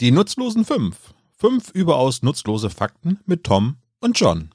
Die nutzlosen fünf. Fünf überaus nutzlose Fakten mit Tom und John.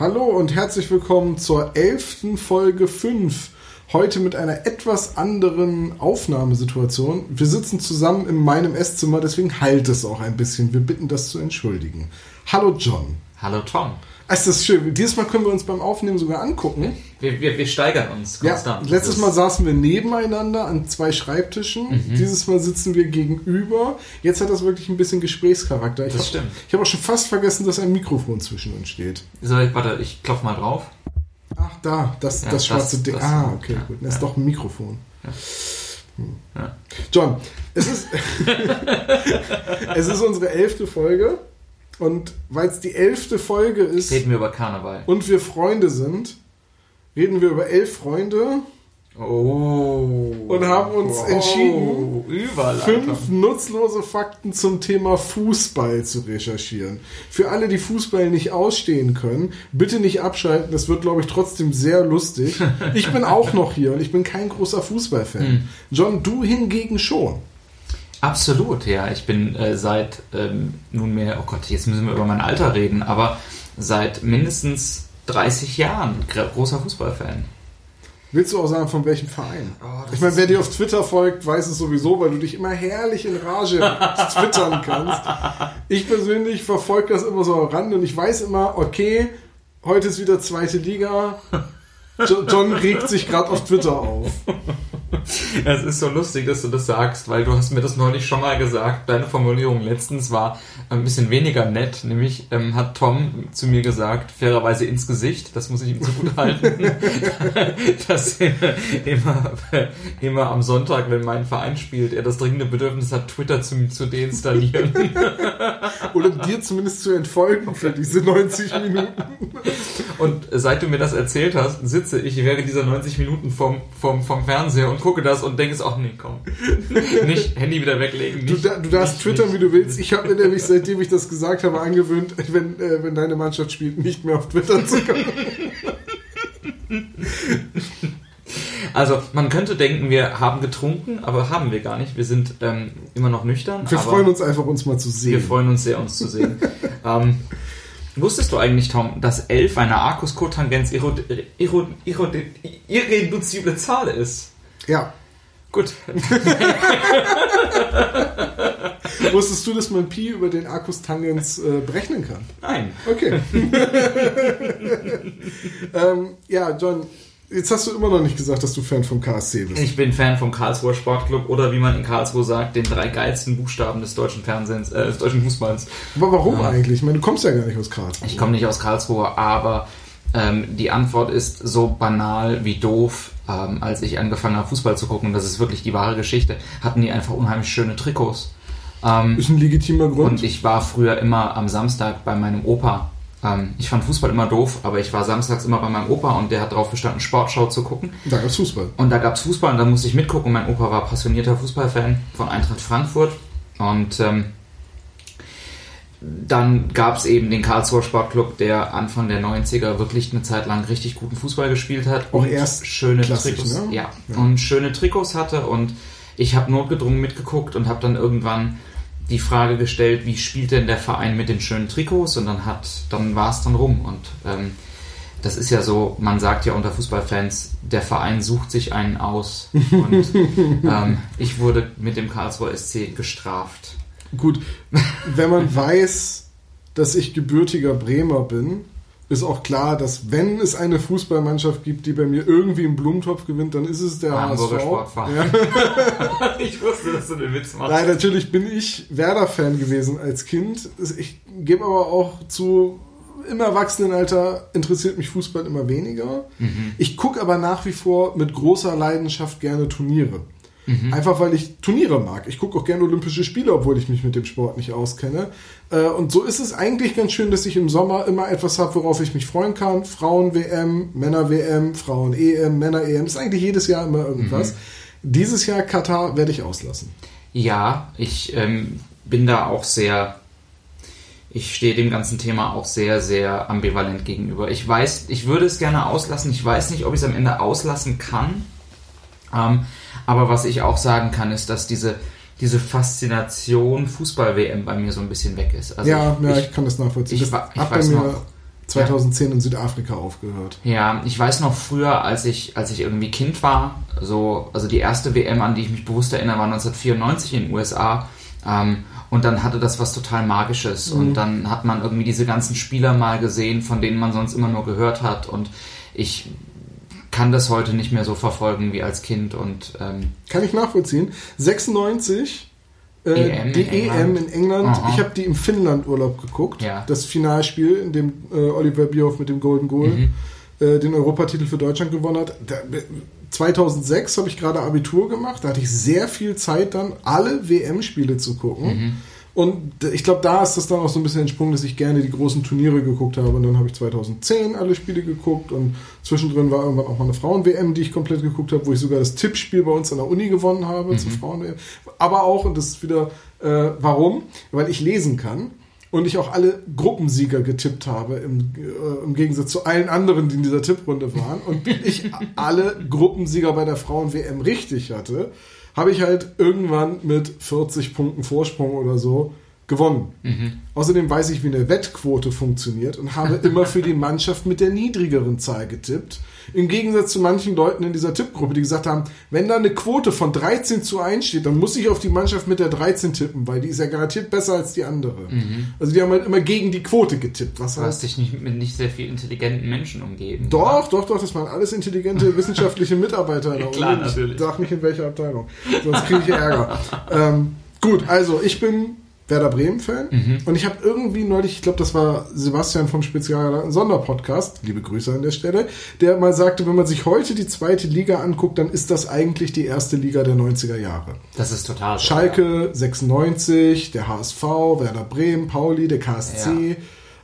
Hallo und herzlich willkommen zur elften Folge 5. Heute mit einer etwas anderen Aufnahmesituation. Wir sitzen zusammen in meinem Esszimmer, deswegen halt es auch ein bisschen. Wir bitten das zu entschuldigen. Hallo John. Hallo Tom. Es ist schön. Dieses Mal können wir uns beim Aufnehmen sogar angucken. Wir, wir, wir steigern uns konstant. Ja, letztes Mal saßen wir nebeneinander an zwei Schreibtischen. Mhm. Dieses Mal sitzen wir gegenüber. Jetzt hat das wirklich ein bisschen Gesprächscharakter. Ich das hab, stimmt. Ich habe auch schon fast vergessen, dass ein Mikrofon zwischen uns steht. So, warte, ich klopf mal drauf. Ach, da, das, Ja, das schwarze das- Ding. das- ah, okay, ja, gut. Das ist ja. doch ein Mikrofon. Hm. John, es ist, es ist unsere elfte Folge. Und weil es die elfte Folge ist Reden wir über Karneval. und wir Freunde sind, reden wir über elf Freunde Oh. Und haben uns entschieden, Überleitung. fünf nutzlose Fakten zum Thema Fußball zu recherchieren. Für alle, die Fußball nicht ausstehen können, bitte nicht abschalten. Das wird, glaube ich, trotzdem sehr lustig. Ich bin auch noch hier und ich bin kein großer Fußballfan. John, du hingegen schon. Absolut, ja. Ich bin äh, seit ähm, nunmehr, oh Gott, jetzt müssen wir über mein Alter reden, aber seit mindestens 30 Jahren gr- großer Fußballfan. Willst du auch sagen, von welchem Verein? Oh, ich meine, wer dir auf Twitter folgt, weiß es sowieso, weil du dich immer herrlich in Rage twittern kannst. Ich persönlich verfolge das immer so am Rand und ich weiß immer, okay, heute ist wieder zweite Liga. Jo- John regt sich gerade auf Twitter auf. Es ist so lustig, dass du das sagst, weil du hast mir das neulich schon mal gesagt. Deine Formulierung letztens war ein bisschen weniger nett. Nämlich ähm, hat Tom zu mir gesagt, fairerweise ins Gesicht, das muss ich ihm zugute halten, dass er immer, immer am Sonntag, wenn mein Verein spielt, er das dringende Bedürfnis hat, Twitter zu, zu deinstallieren. Oder dir zumindest zu entfolgen für diese 90 Minuten. Und seit du mir das erzählt hast, sitze ich während dieser 90 Minuten vom, vom, vom Fernseher und gucke das und denke es auch, nee, komm. Nicht Handy wieder weglegen. Du, Nicht, da, du darfst nicht, twittern, nicht. wie du willst. Ich habe mir nämlich, seitdem ich das gesagt habe, angewöhnt, wenn, äh, wenn deine Mannschaft spielt, nicht mehr auf Twitter zu kommen. Also, man könnte denken, wir haben getrunken, aber haben wir gar nicht. Wir sind ähm, immer noch nüchtern. Wir freuen uns einfach, uns mal zu Wir sehen. freuen uns sehr, uns zu sehen. ähm, wusstest du eigentlich, Tom, dass 11 eine Arcus-Kotangens irreduzible Zahl ist? Ja. Gut. Wusstest du, dass man Pi über den Arcus Tangens äh, berechnen kann? Nein. Okay. ähm, ja, John, jetzt hast du immer noch nicht gesagt, dass du Fan vom KSC bist. Ich bin Fan vom Karlsruher Sportclub oder wie man in Karlsruhe sagt, den drei geilsten Buchstaben des deutschen Fernsehens, äh, des deutschen Fußballs. Aber warum Ja. eigentlich? Ich meine, du kommst ja gar nicht aus Karlsruhe. Ich komme nicht aus Karlsruhe, aber ähm, die Antwort ist so banal wie doof. Ähm, als ich angefangen habe, Fußball zu gucken, und das ist wirklich die wahre Geschichte, hatten die einfach unheimlich schöne Trikots. Ähm, Ist ein legitimer Grund. und ich war früher immer am Samstag bei meinem Opa. Ähm, ich fand Fußball immer doof, aber ich war samstags immer bei meinem Opa und der hat darauf bestanden, Sportschau zu gucken. da gab's Fußball. Und da gab's Fußball und da musste ich mitgucken. Mein Opa war passionierter Fußballfan von Eintracht Frankfurt. Und ähm, dann gab's eben den Karlsruher Sportclub, der Anfang der 90er wirklich eine Zeit lang richtig guten Fußball gespielt hat. Auch und erst schöne Trikots. ne? Ja, Ja. und schöne Trikots hatte. Und ich habe notgedrungen mitgeguckt und habe dann irgendwann die Frage gestellt, wie spielt denn der Verein mit den schönen Trikots? Und dann hat, dann war es dann rum. Und ähm, das ist ja so, man sagt ja unter Fußballfans, der Verein sucht sich einen aus. Und ähm, ich wurde mit dem Karlsruher SC gestraft. Gut, wenn man weiß, dass ich gebürtiger Bremer bin, ist auch klar, dass wenn es eine Fußballmannschaft gibt, die bei mir irgendwie im Blumentopf gewinnt, dann ist es der Hamburger HSV. Sportverein. Ja. ich wusste, dass du den Witz machst. Nein, natürlich bin ich Werder-Fan gewesen als Kind. Ich gebe aber auch zu, im Erwachsenenalter interessiert mich Fußball immer weniger. Mhm. Ich gucke aber nach wie vor mit großer Leidenschaft gerne Turniere. Mhm. Einfach weil ich Turniere mag. Ich gucke auch gerne Olympische Spiele, obwohl ich mich mit dem Sport nicht auskenne. Äh, Und so ist es eigentlich ganz schön, dass ich im Sommer immer etwas habe, worauf ich mich freuen kann. Frauen-WM, Männer-WM, Frauen-EM, Männer-EM. Ist eigentlich jedes Jahr immer irgendwas. Mhm. Dieses Jahr Katar werde ich auslassen. Ja, ich ähm, bin da auch sehr ich stehe dem ganzen Thema auch sehr, sehr ambivalent gegenüber. Ich weiß, ich würde es gerne auslassen. Ich weiß nicht, ob ich es am Ende auslassen kann. Ähm, aber was ich auch sagen kann, ist, dass diese, diese Faszination Fußball-WM bei mir so ein bisschen weg ist. Also ja, ich, ja, ich, kann das nachvollziehen. Ich, ich weiß bei mir noch, 2010 in Südafrika aufgehört. Ja, ich weiß noch früher, als ich, als ich irgendwie Kind war, so, also die erste WM, an die ich mich bewusst erinnere, war 1994 in den USA. Ähm, und dann hatte das was total Magisches. Mhm. Und dann hat man irgendwie diese ganzen Spieler mal gesehen, von denen man sonst immer nur gehört hat. Und ich kann das heute nicht mehr so verfolgen wie als Kind. Und ähm, kann ich nachvollziehen. 96 äh, EM die in England. EM in England. Aha. Ich habe die im Finnland Urlaub geguckt. Ja. Das Finalspiel, in dem äh, Oliver Bierhoff mit dem Golden Goal Mhm. äh, den Europatitel für Deutschland gewonnen hat. Da, 2006 habe ich gerade Abitur gemacht. Da hatte ich sehr viel Zeit dann, alle WM-Spiele zu gucken. Mhm. Und ich glaube, da ist das dann auch so ein bisschen entsprungen, dass ich gerne die großen Turniere geguckt habe. Und dann habe ich 2010 alle Spiele geguckt und zwischendrin war irgendwann auch mal eine Frauen-WM, die ich komplett geguckt habe, wo ich sogar das Tippspiel bei uns an der Uni gewonnen habe zur Frauen-WM. Aber auch, und das ist wieder, äh, warum? Weil ich lesen kann und ich auch alle Gruppensieger getippt habe, im, äh, im Gegensatz zu allen anderen, die in dieser Tipprunde waren. Und ich alle Gruppensieger bei der Frauen-WM richtig hatte, habe ich halt irgendwann mit 40 Punkten Vorsprung oder so gewonnen. Außerdem weiß ich, wie eine Wettquote funktioniert und habe immer für die Mannschaft mit der niedrigeren Zahl getippt. Im Gegensatz zu manchen Leuten in dieser Tippgruppe, die gesagt haben, wenn da eine Quote von 13 zu 1 steht, dann muss ich auf die Mannschaft mit der 13 tippen, weil die ist ja garantiert besser als die andere. Also die haben halt immer gegen die Quote getippt. Was Du heißt, hast dich nicht mit nicht sehr viel intelligenten Menschen umgeben. doch, doch, doch, das waren alles intelligente wissenschaftliche Mitarbeiter in der Klar. Ich natürlich. Sag nicht in welcher Abteilung, sonst kriege ich Ärger. ähm, gut, also ich bin Werder Bremen-Fan Mhm. und ich habe irgendwie neulich, ich glaube, das war Sebastian vom Spezialgeladen Sonderpodcast, liebe Grüße an der Stelle, der mal sagte, wenn man sich heute die zweite Liga anguckt, dann ist das eigentlich die erste Liga der 90er Jahre. Das ist total Schalke 96, der HSV, Werder Bremen, Pauli, der KSC.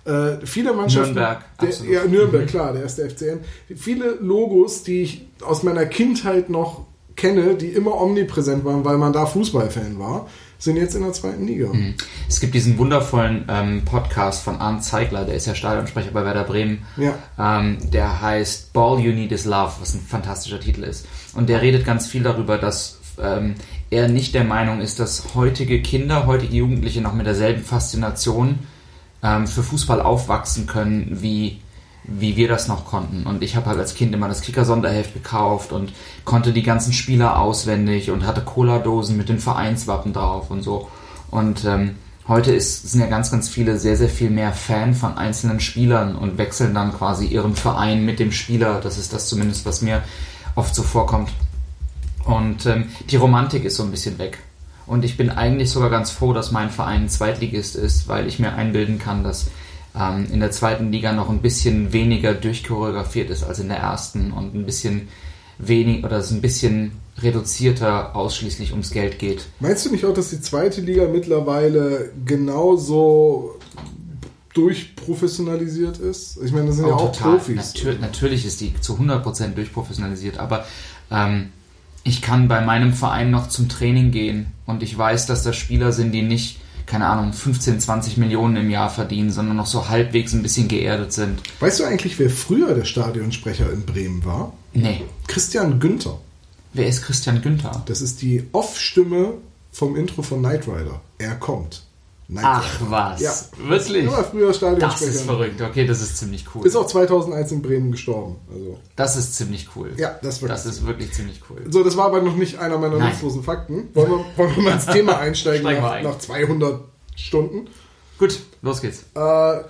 Äh, viele Mannschaften. Nürnberg, Der, ja, Nürnberg, klar, der erste FCN. Viele Logos, die ich aus meiner Kindheit noch kenne, die immer omnipräsent waren, weil man da Fußballfan war, sind jetzt in der zweiten Liga. Mhm. Es gibt diesen wundervollen ähm, Podcast von Arndt Zeigler, der ist ja Stadionsprecher bei Werder Bremen. Ja. Ähm, der heißt Ball You Need Is Love, was ein fantastischer Titel ist. Und der redet ganz viel darüber, dass ähm, er nicht der Meinung ist, dass heutige Kinder, heutige Jugendliche noch mit derselben Faszination ähm, für Fußball aufwachsen können, wie, wie wir das noch konnten. Und ich habe halt als Kind immer das Kicker-Sonderheft gekauft und konnte die ganzen Spieler auswendig und hatte Cola-Dosen mit den Vereinswappen drauf und so. Und ähm, heute ist, sind ja ganz, ganz viele sehr, sehr viel mehr Fan von einzelnen Spielern und wechseln dann quasi ihren Verein mit dem Spieler. Das ist das zumindest, was mir oft so vorkommt. Und ähm, die Romantik ist so ein bisschen weg. Und ich bin eigentlich sogar ganz froh, dass mein Verein Zweitligist ist, weil ich mir einbilden kann, dass ähm, in der zweiten Liga noch ein bisschen weniger durchchoreografiert ist als in der ersten und ein bisschen wenig oder es ein bisschen reduzierter ausschließlich ums Geld geht. Meinst du nicht auch, dass die zweite Liga mittlerweile genauso durchprofessionalisiert ist? Ich meine, das sind ja auch Profis. Natür natürlich ist die zu 100% durchprofessionalisiert, aber ähm, ich kann bei meinem Verein noch zum Training gehen und ich weiß, dass da Spieler sind, die nicht, keine Ahnung, 15, 20 Millionen im Jahr verdienen, sondern noch so halbwegs ein bisschen geerdet sind. Weißt du eigentlich, wer früher der Stadionsprecher in Bremen war? Nee. Christian Günther. Wer ist Christian Günther? Das ist die Off-Stimme vom Intro von Knight Rider. Er kommt. Knight Ach was. Ja. Wirklich? Immer früher Stadionsprecher. Das ist verrückt. Okay, das ist ziemlich cool. Ist auch 2001 in Bremen gestorben. Also, Das ist ziemlich cool. ja, das wird. Das ist wirklich ziemlich cool. so, das war aber noch nicht einer meiner nutzlosen Fakten. Wollen wir, wollen wir mal ins Thema einsteigen nach, ein. nach 200 Stunden? Gut, los geht's. Äh,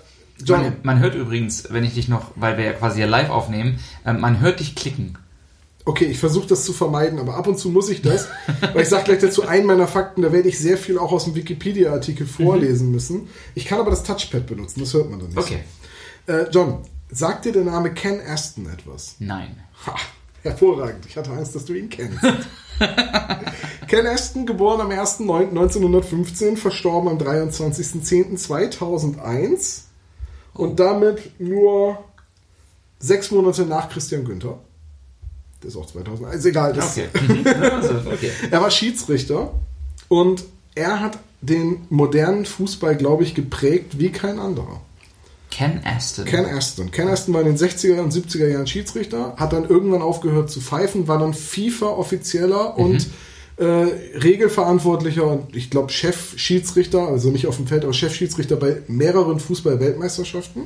Man, man hört übrigens, wenn ich dich noch, weil wir ja quasi ja live aufnehmen, ähm, man hört dich klicken. Okay, ich versuche das zu vermeiden, aber ab und zu muss ich das, weil ich sage gleich dazu einen meiner Fakten, da werde ich sehr viel auch aus dem Wikipedia-Artikel vorlesen müssen. Ich kann aber das Touchpad benutzen, das hört man dann nicht. Okay. Äh, John, sagt dir der Name Ken Aston etwas? Nein. Ha, hervorragend. Ich hatte Angst, dass du ihn kennst. Ken Aston, geboren am 1.9.1915, verstorben am 23.10.2001 und damit nur sechs Monate nach Christian Günther. Das ist auch 2001. Ist egal. Das Okay. Mhm. Also, okay. er war Schiedsrichter und er hat den modernen Fußball, glaube ich, geprägt wie kein anderer. Ken Aston. Ken Aston. Ken Aston war in den 60er und 70er Jahren Schiedsrichter, hat dann irgendwann aufgehört zu pfeifen, war dann FIFA-Offizieller und äh, Regelverantwortlicher und ich glaube Chef-Schiedsrichter, also nicht auf dem Feld, aber Chef-Schiedsrichter bei mehreren Fußball-Weltmeisterschaften.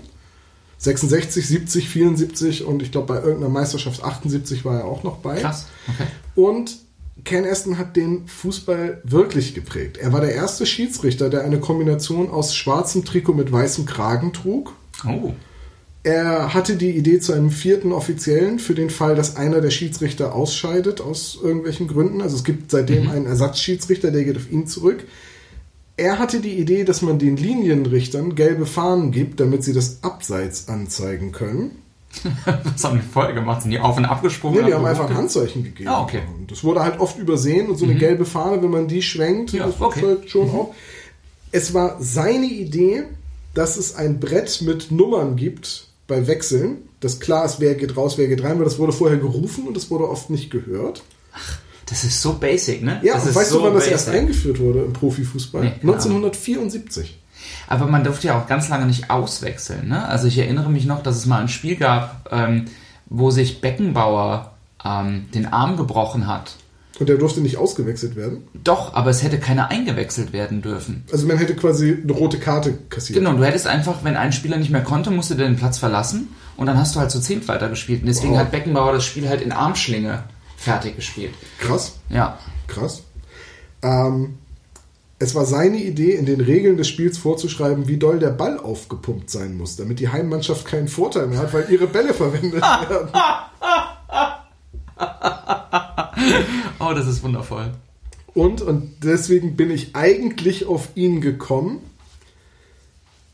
66, 70, 74 und ich glaube bei irgendeiner Meisterschaft 78 war er auch noch bei. Krass. Okay. Und Ken Aston hat den Fußball wirklich geprägt. Er war der erste Schiedsrichter, der eine Kombination aus schwarzem Trikot mit weißem Kragen trug. Oh. Er hatte die Idee zu einem vierten Offiziellen für den Fall, dass einer der Schiedsrichter ausscheidet aus irgendwelchen Gründen. Also es gibt seitdem einen Ersatzschiedsrichter, der geht auf ihn zurück. Er hatte die Idee, dass man den Linienrichtern gelbe Fahnen gibt, damit sie das Abseits anzeigen können. Was haben die vorher gemacht? Sind die auf und abgesprungen? Nee, die haben einfach ein Handzeichen gegeben. Ah, okay. Und das wurde halt oft übersehen und so eine gelbe Fahne, wenn man die schwenkt, Ja, das okay. halt schon auch. Es war seine Idee, dass es ein Brett mit Nummern gibt bei Wechseln, dass klar ist, wer geht raus, wer geht rein, weil das wurde vorher gerufen und das wurde oft nicht gehört. Das ist so basic, ne? Ja, das und weißt so du, wann das basic. erst eingeführt wurde im Profifußball? Nee, keine 1974. Aber man durfte ja auch ganz lange nicht auswechseln. Ne? Also ich erinnere mich noch, dass es mal ein Spiel gab, ähm, wo sich Beckenbauer ähm, den Arm gebrochen hat. Und der durfte nicht ausgewechselt werden. Doch, aber es hätte keiner eingewechselt werden dürfen. Also man hätte quasi eine rote Karte kassiert. Genau, du hättest einfach, wenn ein Spieler nicht mehr konnte, musste der den Platz verlassen und dann hast du halt zu zehnt weitergespielt. Und deswegen Wow. hat Beckenbauer das Spiel halt in Armschlinge fertig gespielt. Krass. Ja. Krass. Ähm, es war seine Idee, in den Regeln des Spiels vorzuschreiben, wie doll der Ball aufgepumpt sein muss, damit die Heimmannschaft keinen Vorteil mehr hat, weil ihre Bälle verwendet werden. Oh, das ist wundervoll. Und, und deswegen bin ich eigentlich auf ihn gekommen.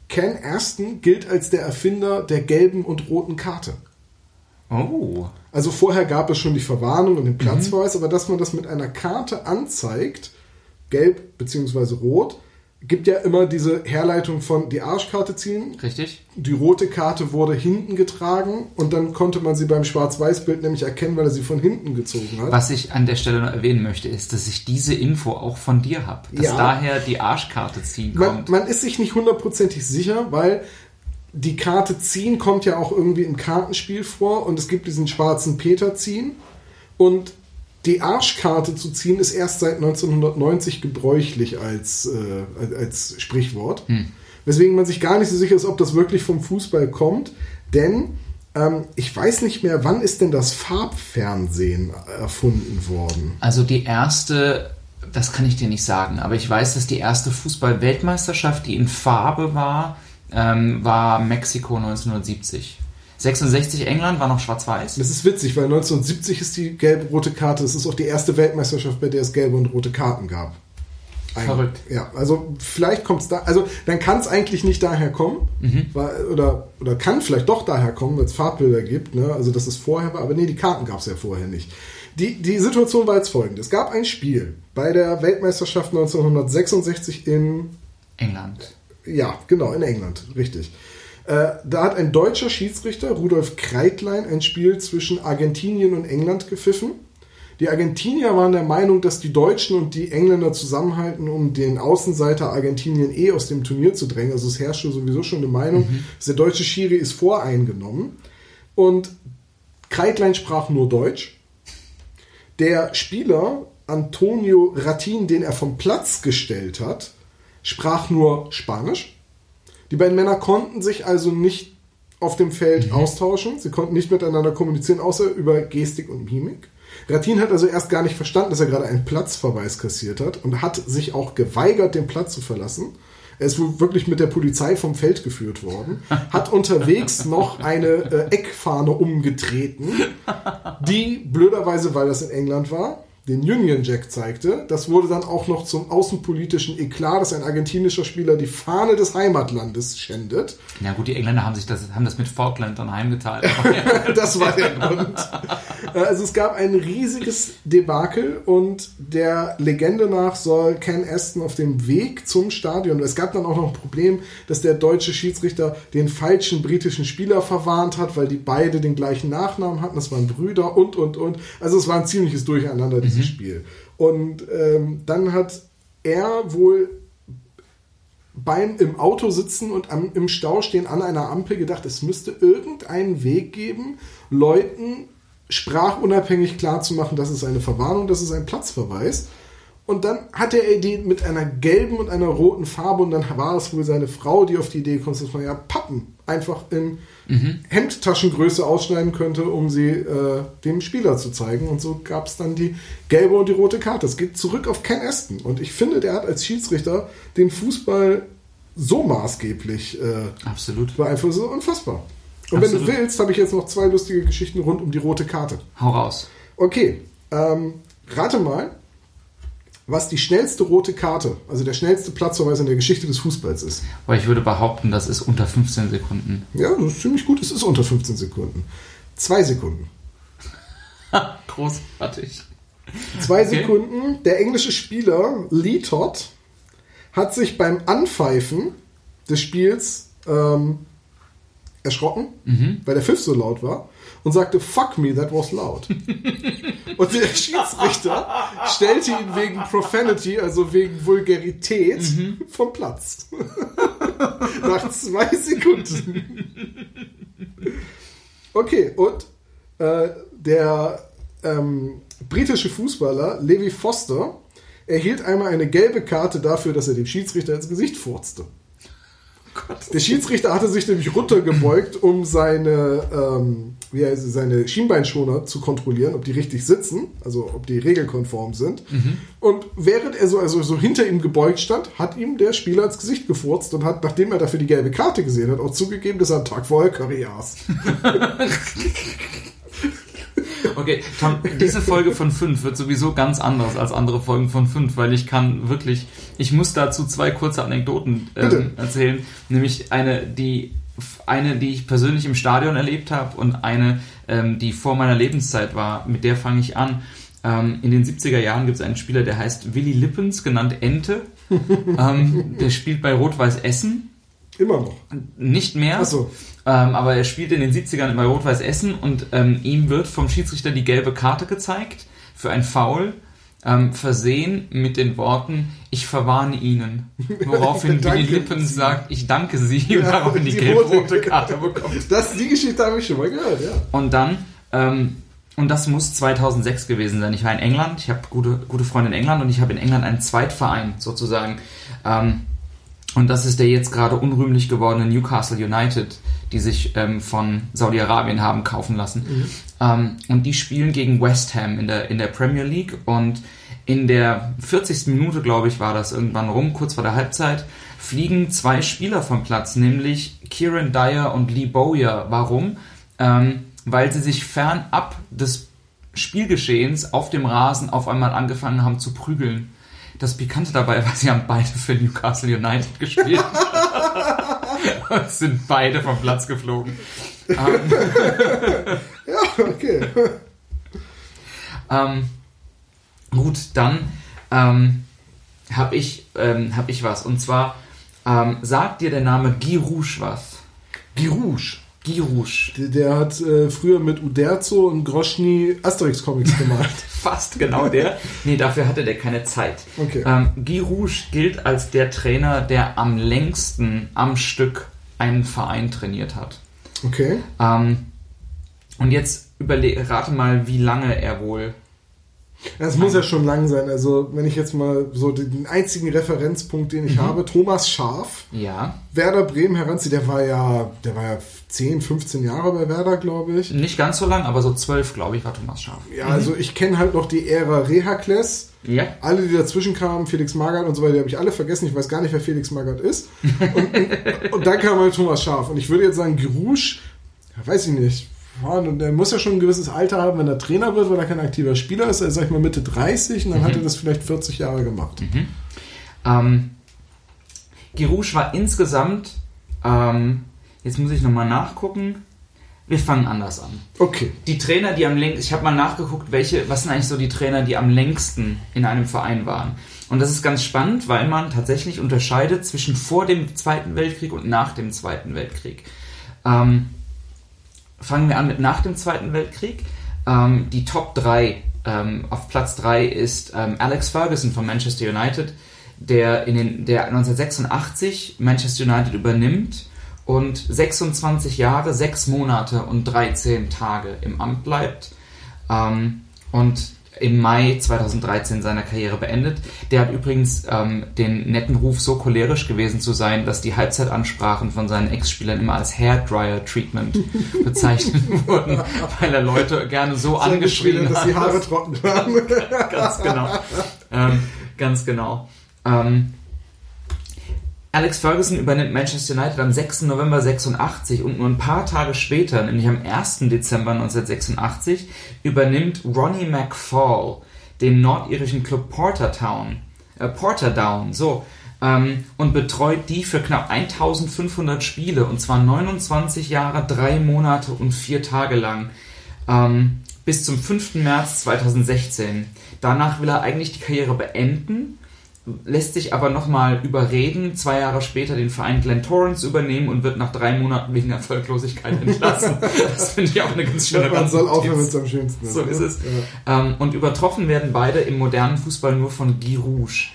Ken Aston gilt als der Erfinder der gelben und roten Karte. Oh. Also vorher gab es schon die Verwarnung und den Platzverweis, aber dass man das mit einer Karte anzeigt, gelb bzw. rot, gibt ja immer diese Herleitung von die Arschkarte ziehen. Richtig? Die rote Karte wurde hinten getragen und dann konnte man sie beim Schwarz-Weiß-Bild nämlich erkennen, weil er sie von hinten gezogen hat. Was ich an der Stelle noch erwähnen möchte, ist, dass ich diese Info auch von dir habe. Dass Ja. daher die Arschkarte ziehen Man, kommt. man ist sich nicht hundertprozentig sicher, weil die Karte ziehen kommt ja auch irgendwie im Kartenspiel vor und es gibt diesen schwarzen Peter ziehen und die Arschkarte zu ziehen ist erst seit 1990 gebräuchlich als, äh, als Sprichwort. Weswegen man sich gar nicht so sicher ist, ob das wirklich vom Fußball kommt, denn ähm, ich weiß nicht mehr, wann ist denn das Farbfernsehen erfunden worden? Also die erste, das kann ich dir nicht sagen, aber ich weiß, dass die erste Fußball-Weltmeisterschaft, die in Farbe war, ähm, war Mexiko 1970. 66 England war noch schwarz-weiß. Das ist witzig, weil 1970 ist die gelb-rote Karte. Das ist auch die erste Weltmeisterschaft, bei der es gelbe und rote Karten gab. Eigentlich. Verrückt. Ja, also vielleicht kommt es da, also dann kann es eigentlich nicht daher kommen, weil, oder, oder kann vielleicht doch daher kommen, weil es Farbbilder gibt, ne? also dass es vorher war, aber nee, die Karten gab es ja vorher nicht. Die, die Situation war jetzt folgende. Es gab ein Spiel bei der Weltmeisterschaft 1966 in England. Ja, genau, in England, richtig. Äh, da hat ein deutscher Schiedsrichter, Rudolf Kreitlein, ein Spiel zwischen Argentinien und England gepfiffen. Die Argentinier waren der Meinung, dass die Deutschen und die Engländer zusammenhalten, um den Außenseiter Argentinien eh aus dem Turnier zu drängen. Also es herrschte sowieso schon eine Meinung, dass der deutsche Schiri ist voreingenommen. Und Kreitlein sprach nur Deutsch. Der Spieler Antonio Ratin, den er vom Platz gestellt hat, sprach nur Spanisch. Die beiden Männer konnten sich also nicht auf dem Feld austauschen. Sie konnten nicht miteinander kommunizieren, außer über Gestik und Mimik. Ratin hat also erst gar nicht verstanden, dass er gerade einen Platzverweis kassiert hat und hat sich auch geweigert, den Platz zu verlassen. Er ist wohl wirklich mit der Polizei vom Feld geführt worden, hat unterwegs noch eine äh, Eckfahne umgetreten, die blöderweise, weil das in England war, den Union Jack zeigte. Das wurde dann auch noch zum außenpolitischen Eklat, dass ein argentinischer Spieler die Fahne des Heimatlandes schändet. Na gut, die Engländer haben sich das, haben das mit Falkland dann heimgeteilt. Das war der Grund. Äh, Also es gab ein riesiges Debakel und der Legende nach soll Ken Aston auf dem Weg zum Stadion, es gab dann auch noch ein Problem, dass der deutsche Schiedsrichter den falschen britischen Spieler verwarnt hat, weil die beide den gleichen Nachnamen hatten, das waren Brüder und, und, und. Also es war ein ziemliches Durcheinander, dieses Spiel. Und ähm, dann hat er wohl beim im Auto sitzen und am, im Stau stehen an einer Ampel gedacht, es müsste irgendeinen Weg geben, Leuten sprachunabhängig klarzumachen, das ist eine Verwarnung, das ist ein Platzverweis. Und dann hatte er die mit einer gelben und einer roten Farbe und dann war es wohl seine Frau, die auf die Idee kommt, dass man ja Pappen einfach in mhm. Hemdtaschengröße ausschneiden könnte, um sie äh, dem Spieler zu zeigen. Und so gab es dann die gelbe und die rote Karte. Es geht zurück auf Ken Aston. Und ich finde, der hat als Schiedsrichter den Fußball so maßgeblich äh, Absolut. beeinflusst. Unfassbar. Und Absolut. wenn du willst, habe ich jetzt noch zwei lustige Geschichten rund um die rote Karte. Hau raus. Okay. Ähm, rate mal, was die schnellste rote Karte, also der schnellste Platzverweis in der Geschichte des Fußballs ist. Aber ich würde behaupten, das ist unter 15 Sekunden. Ja, das ist ziemlich gut. Es ist unter 15 Sekunden. Zwei Sekunden. Großartig. Zwei okay. Sekunden. Der englische Spieler Lee Todd hat sich beim Anpfeifen des Spiels ähm, erschrocken, mhm. weil der Pfiff so laut war und sagte, fuck me, that was loud. und der Schiedsrichter stellte ihn wegen Profanity, also wegen Vulgarität, mhm. vom Platz. Nach zwei Sekunden. Okay, und äh, der ähm, britische Fußballer Levi Foster erhielt einmal eine gelbe Karte dafür, dass er dem Schiedsrichter ins Gesicht furzte. Der Schiedsrichter hatte sich nämlich runtergebeugt, um seine, ähm, wie heißt seine Schienbeinschoner zu kontrollieren, ob die richtig sitzen, also ob die regelkonform sind. Mhm. Und während er so, also so hinter ihm gebeugt stand, hat ihm der Spieler ins Gesicht gefurzt und hat, nachdem er dafür die gelbe Karte gesehen hat, auch zugegeben, dass er einen Tag vorher Curry aß. Okay, Tom, diese Folge von 5 wird sowieso ganz anders als andere Folgen von 5, weil ich kann wirklich, ich muss dazu zwei kurze Anekdoten ähm, erzählen, nämlich eine, die eine, die ich persönlich im Stadion erlebt habe und eine, ähm, die vor meiner Lebenszeit war. Mit der fange ich an. Ähm, in den 70er Jahren gibt es einen Spieler, der heißt Willy Lippens, genannt Ente. ähm, der spielt bei Rot-Weiß Essen. Immer noch. Nicht mehr. Ach so. Ähm, aber er spielt in den 70ern bei Rot-Weiß Essen und ähm, ihm wird vom Schiedsrichter die gelbe Karte gezeigt für ein Foul, ähm, versehen mit den Worten, ich verwarne Ihnen. Woraufhin Willy Lippen sagt, ich danke Sie ja, und daraufhin die, die gelbe rote Karte bekommt. Das, die Geschichte habe ich schon mal gehört, ja. Und dann, ähm, und das muss 2006 gewesen sein. Ich war in England, ich habe gute, gute Freunde in England und ich habe in England einen Zweitverein sozusagen. Ähm, und das ist der jetzt gerade unrühmlich gewordene Newcastle United, die sich ähm, von Saudi-Arabien haben kaufen lassen. Mhm. Ähm, und die spielen gegen West Ham in der, in der Premier League. Und in der 40. Minute, glaube ich, war das irgendwann rum, kurz vor der Halbzeit, fliegen zwei Spieler vom Platz, nämlich Kieran Dyer und Lee Bowyer. Warum? Ähm, weil sie sich fernab des Spielgeschehens auf dem Rasen auf einmal angefangen haben zu prügeln. Das Pikante dabei war, sie haben beide für Newcastle United gespielt. sind beide vom Platz geflogen. ja, okay. Ähm, gut, dann ähm, habe ich, ähm, hab ich was. Und zwar ähm, sagt dir der Name Guy Rouge was? Guy Rouge? Guy Rouge. Der, der hat äh, früher mit Uderzo und Groschny Asterix-Comics gemacht. Fast genau der. Nee, dafür hatte der keine Zeit. Okay. Ähm, Guy Rouge gilt als der Trainer, der am längsten am Stück einen Verein trainiert hat. Okay. Ähm, und jetzt rate mal, wie lange er wohl das muss ja schon lang sein. Also, wenn ich jetzt mal so den einzigen Referenzpunkt, den ich mhm. habe, Thomas Scharf, ja. Werder Bremen heranzieht, der war ja, der war ja 10, 15 Jahre bei Werder, glaube ich. Nicht ganz so lang, aber so 12, glaube ich, war Thomas Scharf. Ja, mhm. also ich kenne halt noch die Ära Rehakles. Ja. Alle, die dazwischen kamen, Felix Magath und so weiter, die habe ich alle vergessen. Ich weiß gar nicht, wer Felix Magath ist. Und, und, und dann kam halt Thomas Scharf. Und ich würde jetzt sagen, Gerouche, weiß ich nicht, ja, der muss ja schon ein gewisses Alter haben, wenn er Trainer wird, weil er kein aktiver Spieler ist. Er ist, sag ich mal, Mitte 30 und dann mhm. hat er das vielleicht 40 Jahre gemacht. Mhm. Ähm, Girouche war insgesamt, ähm, jetzt muss ich nochmal nachgucken, wir fangen anders an. Okay. Die Trainer, die am längsten, ich habe mal nachgeguckt, welche, was sind eigentlich so die Trainer, die am längsten in einem Verein waren. Und das ist ganz spannend, weil man tatsächlich unterscheidet zwischen vor dem Zweiten Weltkrieg und nach dem Zweiten Weltkrieg. Ähm, fangen wir an mit nach dem Zweiten Weltkrieg. Ähm, die Top 3 ähm, auf Platz 3 ist ähm, Alex Ferguson von Manchester United, der, in den, der 1986 Manchester United übernimmt und 26 Jahre, 6 Monate und 13 Tage im Amt bleibt ähm, und im Mai 2013 seine Karriere beendet. Der hat übrigens ähm, den netten Ruf, so cholerisch gewesen zu sein, dass die Halbzeitansprachen von seinen Ex-Spielern immer als Hairdryer-Treatment bezeichnet wurden, weil er Leute gerne so Sehr angeschrien geschrien, dass hat. die Haare trocken waren. ganz genau. Ähm, ganz genau. Ähm, Alex Ferguson übernimmt Manchester United am 6. November 86 und nur ein paar Tage später, nämlich am 1. Dezember 1986, übernimmt Ronnie McFall den nordirischen Club Portertown, äh, Porterdown, so, ähm, und betreut die für knapp 1500 Spiele und zwar 29 Jahre, 3 Monate und 4 Tage lang. Ähm, bis zum 5. März 2016. Danach will er eigentlich die Karriere beenden, lässt sich aber nochmal überreden, zwei Jahre später den Verein Glen Torrance übernehmen und wird nach drei Monaten wegen Erfolglosigkeit entlassen. das finde ich auch eine ganz schöne Man soll aufhören, wenn es am schönsten ist. So ist es. Ja. Ähm, und übertroffen werden beide im modernen Fußball nur von Guy Rouge.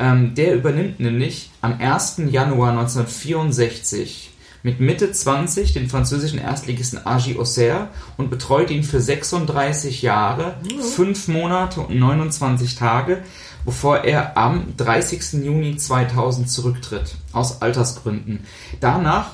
Ähm, der übernimmt nämlich am 1. Januar 1964 mit Mitte 20 den französischen Erstligisten Agi Auxerre und betreut ihn für 36 Jahre, 5 Monate und 29 Tage, bevor er am 30. Juni 2000 zurücktritt, aus Altersgründen. Danach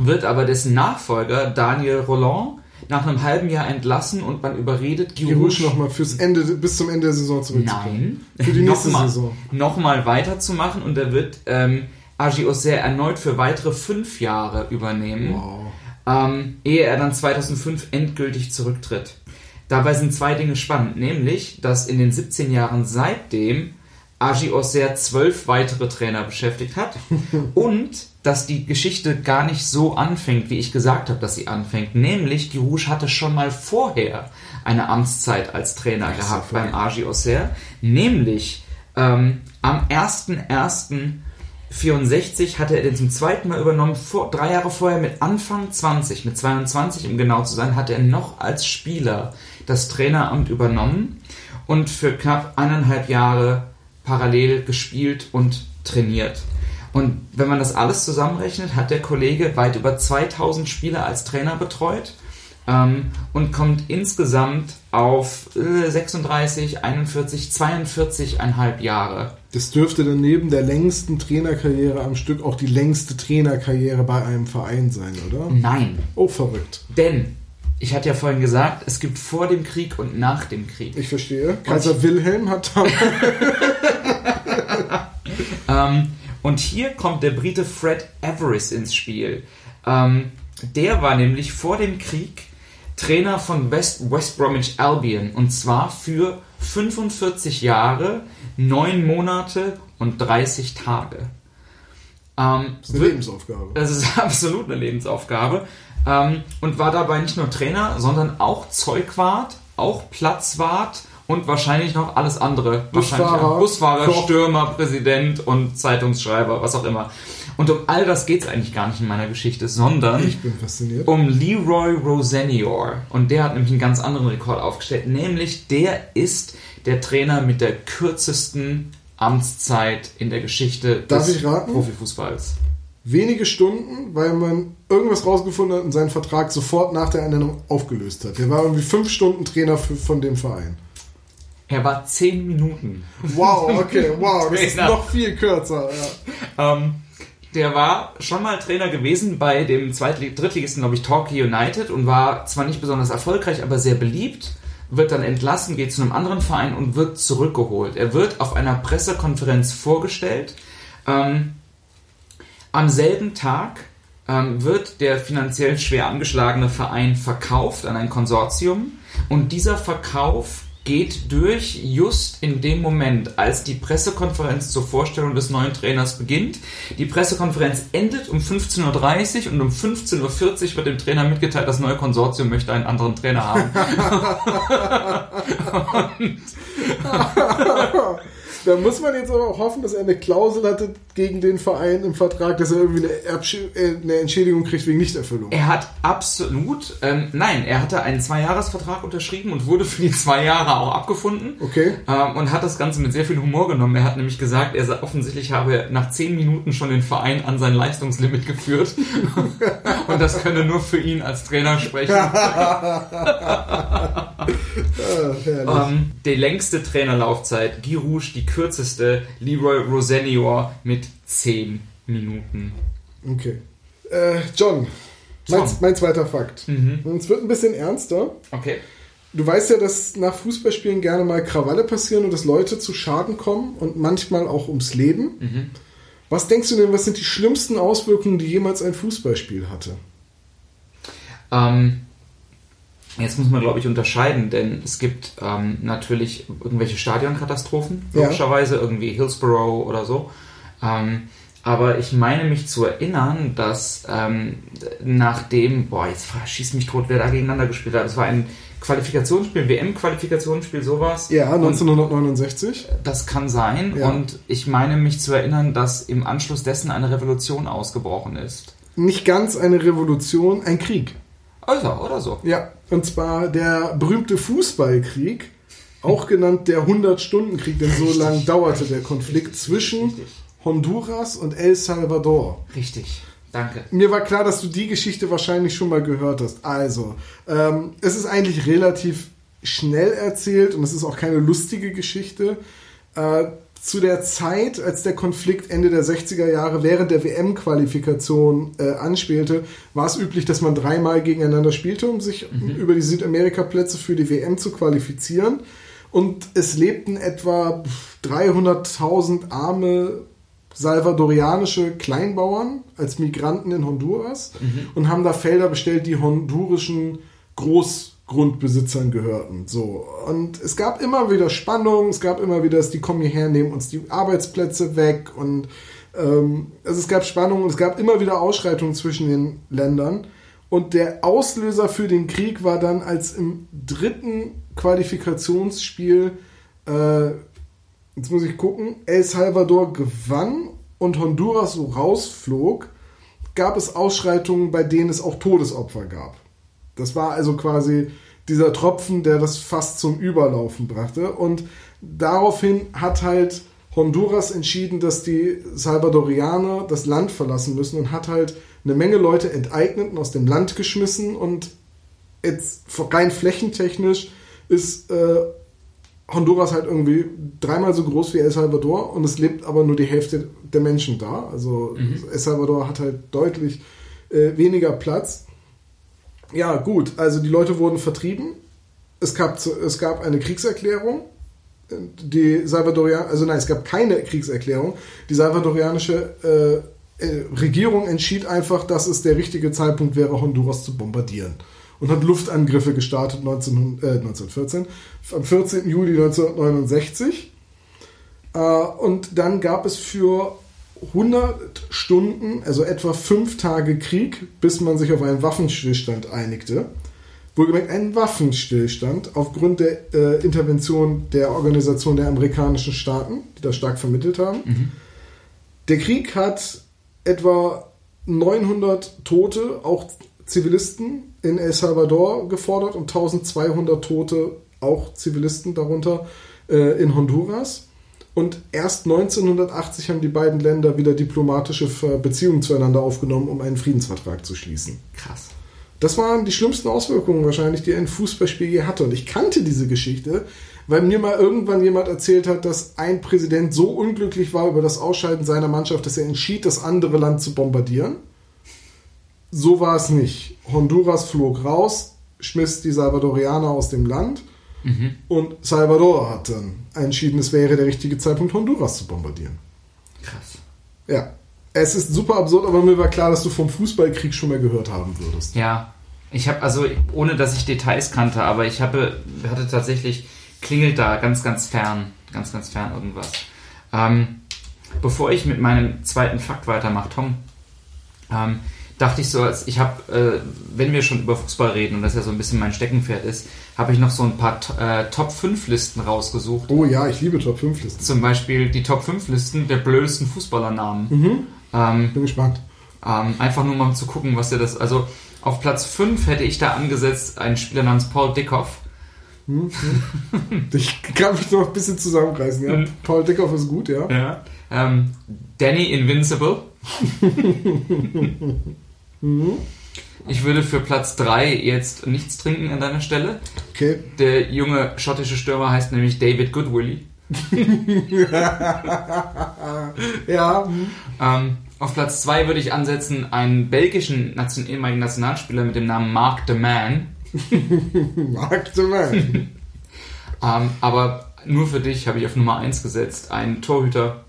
wird aber dessen Nachfolger Daniel Roland nach einem halben Jahr entlassen und man überredet Rouge nochmal fürs Ende, bis zum Ende der Saison zurückzukommen. Nein. Für die nächste nochmal, Saison. Nochmal weiterzumachen und er wird ähm, Agi Auxerre erneut für weitere fünf Jahre übernehmen, Wow. ähm, ehe er dann 2005 endgültig zurücktritt. Dabei sind zwei Dinge spannend, nämlich, dass in den 17 Jahren seitdem Agi Auxerre zwölf weitere Trainer beschäftigt hat und dass die Geschichte gar nicht so anfängt, wie ich gesagt habe, dass sie anfängt. Nämlich, die Rouge hatte schon mal vorher eine Amtszeit als Trainer ist gehabt beim Agi Auxerre, nämlich ähm, am 1.1.64 hatte er den zum zweiten Mal übernommen, vor, drei Jahre vorher mit Anfang 20, mit 22 um genau zu sein, hatte er noch als Spieler das Traineramt übernommen und für knapp eineinhalb Jahre parallel gespielt und trainiert. Und wenn man das alles zusammenrechnet, hat der Kollege weit über 2000 Spieler als Trainer betreut ähm, und kommt insgesamt auf äh, 36, 41, 42,5 Jahre. Das dürfte dann neben der längsten Trainerkarriere am Stück auch die längste Trainerkarriere bei einem Verein sein, oder? Nein, Oh, verrückt. denn ich hatte ja vorhin gesagt, es gibt vor dem Krieg und nach dem Krieg. Ich verstehe. Kaiser Wilhelm hat da. Ähm, und hier kommt der Brite Fred Everest ins Spiel. Ähm, der war nämlich vor dem Krieg Trainer von West, West Bromwich Albion und zwar für 45 Jahre, 9 Monate und 30 Tage. Ähm, Das ist eine Lebensaufgabe. das ist absolut eine Lebensaufgabe. Ähm, und war dabei nicht nur Trainer, sondern auch Zeugwart, auch Platzwart und wahrscheinlich noch alles andere. Busfahrer, wahrscheinlich auch Busfahrer, Koch. Stürmer, Präsident und Zeitungsschreiber, was auch immer. Und um all das geht es eigentlich gar nicht in meiner Geschichte, sondern um Leroy Rosenior. Und der hat nämlich einen ganz anderen Rekord aufgestellt. Nämlich der ist der Trainer mit der kürzesten Amtszeit in der Geschichte Darf des? Profifußballs. Wenige Stunden, weil man irgendwas rausgefunden hat und seinen Vertrag sofort nach der Ernennung aufgelöst hat. Der war irgendwie fünf Stunden Trainer für, von dem Verein. Er war zehn Minuten. Wow, okay, wow, das ist noch viel kürzer. Ja. Ähm, der war schon mal Trainer gewesen bei dem Zweitlig Drittligisten, glaube ich, Torquay United und war zwar nicht besonders erfolgreich, aber sehr beliebt. Wird dann entlassen, geht zu einem anderen Verein und wird zurückgeholt. Er wird auf einer Pressekonferenz vorgestellt. Ähm, am selben Tag ähm, wird der finanziell schwer angeschlagene Verein verkauft an ein Konsortium und dieser Verkauf geht durch just in dem Moment, als die Pressekonferenz zur Vorstellung des neuen Trainers beginnt. Die Pressekonferenz endet um 15.30 Uhr und um 15.40 Uhr wird dem Trainer mitgeteilt, das neue Konsortium möchte einen anderen Trainer haben. Da muss man jetzt aber auch hoffen, dass er eine Klausel hatte gegen den Verein im Vertrag, dass er irgendwie eine, äh, eine Entschädigung kriegt wegen Nichterfüllung. Er hat absolut, ähm, nein, er hatte einen Zweijahresvertrag unterschrieben und wurde für die zwei Jahre auch abgefunden. Okay. Ähm, und hat das Ganze mit sehr viel Humor genommen. Er hat nämlich gesagt, er sei- offensichtlich habe nach zehn Minuten schon den Verein an sein Leistungslimit geführt. und das könne nur für ihn als Trainer sprechen. Herrlich. Ähm, die längste Trainerlaufzeit, Guy Rouge die kürzeste, Leroy Rosenior mit 10 Minuten. Okay. Äh, John, mein, mein zweiter Fakt. Mhm. Und es wird ein bisschen ernster. Okay. Du weißt ja, dass nach Fußballspielen gerne mal Krawalle passieren und dass Leute zu Schaden kommen und manchmal auch ums Leben. Mhm. Was denkst du denn, was sind die schlimmsten Auswirkungen, die jemals ein Fußballspiel hatte? Ähm, jetzt muss man, glaube ich, unterscheiden, denn es gibt ähm, natürlich irgendwelche Stadionkatastrophen, Ja. logischerweise, irgendwie Hillsborough oder so. Ähm, aber ich meine mich zu erinnern, dass ähm, nachdem, boah, jetzt schießt mich tot, wer da gegeneinander gespielt hat. Das war ein Qualifikationsspiel, WM-Qualifikationsspiel, sowas. Ja, Und 1969. das kann sein. Ja. Und ich meine mich zu erinnern, dass im Anschluss dessen eine Revolution ausgebrochen ist. Nicht ganz eine Revolution, ein Krieg. Also, oder so. Ja, und zwar der berühmte Fußballkrieg, auch genannt der 100-Stunden-Krieg, denn so lang dauerte der Konflikt zwischen Richtig. Honduras und El Salvador. Richtig. Danke. Mir war klar, dass du die Geschichte wahrscheinlich schon mal gehört hast. Also, ähm, es ist eigentlich relativ schnell erzählt und es ist auch keine lustige Geschichte. Äh, zu der Zeit, als der Konflikt Ende der 60er Jahre während der WM-Qualifikation äh, anspielte, war es üblich, dass man dreimal gegeneinander spielte, um sich über die Südamerika-Plätze für die WM zu qualifizieren. Und es lebten etwa 300.000 arme salvadorianische Kleinbauern als Migranten in Honduras und haben da Felder bestellt, die hondurischen Großgrundbesitzern gehörten. So. Und es gab immer wieder Spannung, es gab immer wieder, dass die kommen hierher, nehmen uns die Arbeitsplätze weg und ähm, also es gab Spannung und es gab immer wieder Ausschreitungen zwischen den Ländern. Und der Auslöser für den Krieg war dann, als im dritten Qualifikationsspiel äh, jetzt muss ich gucken, El Salvador gewann und Honduras so rausflog, gab es Ausschreitungen, bei denen es auch Todesopfer gab. Das war also quasi dieser Tropfen, der das fast zum Überlaufen brachte. Und daraufhin hat halt Honduras entschieden, dass die Salvadorianer das Land verlassen müssen und hat halt eine Menge Leute enteignet und aus dem Land geschmissen. Und jetzt rein flächentechnisch ist äh, Honduras halt irgendwie dreimal so groß wie El Salvador und es lebt aber nur die Hälfte der Menschen da. Also El Salvador hat halt deutlich äh, weniger Platz. Ja, gut, also die Leute wurden vertrieben. Es gab, es gab eine Kriegserklärung. Die Salvadorian, also nein, es gab keine Kriegserklärung. Die salvadorianische äh, äh, Regierung entschied einfach, dass es der richtige Zeitpunkt wäre, Honduras zu bombardieren. Und hat Luftangriffe gestartet 19, äh, 1914, am 14. Juli 1969. Äh, und dann gab es für 100 Stunden, also etwa fünf Tage Krieg, bis man sich auf einen Waffenstillstand einigte. Wohlgemerkt einen Waffenstillstand aufgrund der äh, Intervention der Organisation der amerikanischen Staaten, die das stark vermittelt haben. Der Krieg hat etwa 900 Tote, auch Zivilisten in El Salvador gefordert und 1200 Tote, auch Zivilisten darunter, äh, in Honduras. Und erst 1980 haben die beiden Länder wieder diplomatische Ver- Beziehungen zueinander aufgenommen, um einen Friedensvertrag zu schließen. Krass. Das waren die schlimmsten Auswirkungen wahrscheinlich, die ein Fußballspiel je hatte. Und ich kannte diese Geschichte, weil mir mal irgendwann jemand erzählt hat, dass ein Präsident so unglücklich war über das Ausscheiden seiner Mannschaft, dass er entschied, das andere Land zu bombardieren. So war es nicht. Honduras flog raus, schmiss die Salvadorianer aus dem Land und Salvador hat dann entschieden, es wäre der richtige Zeitpunkt, Honduras zu bombardieren. Krass. Ja. Es ist super absurd, aber mir war klar, dass du vom Fußballkrieg schon mal gehört haben würdest. Ja, ich habe also, ohne dass ich Details kannte, aber ich habe, hatte tatsächlich, klingelt da ganz, ganz fern, ganz, ganz fern irgendwas. Ähm, bevor ich mit meinem zweiten Fakt weitermache, Tom, ähm, dachte ich so, als ich habe, äh, wenn wir schon über Fußball reden und das ja so ein bisschen mein Steckenpferd ist, habe ich noch so ein paar äh, Top 5 Listen rausgesucht. Oh ja, ich liebe Top 5 Listen. Zum Beispiel die Top 5 Listen der blödesten Fußballernamen. Mhm. Ähm, Bin gespannt. ähm, einfach nur mal zu gucken, was der das. Also auf Platz 5 hätte ich da angesetzt einen Spieler namens Paul Dickhoff. Ich kann mich noch ein bisschen zusammenreißen. Ja? Mhm. Paul Dickhoff ist gut, ja. Ja. Ähm, Danny Invincible. Ich würde für Platz 3 jetzt nichts trinken an deiner Stelle. Okay. Der junge schottische Stürmer heißt nämlich David Goodwillie. Ja. hm. Ähm, auf Platz 2 würde ich ansetzen einen belgischen Nation ehemaligen Nationalspieler mit dem Namen Mark the Man. Mark the Man. Ähm, aber nur für dich habe ich auf Nummer 1 gesetzt. Einen Torhüter,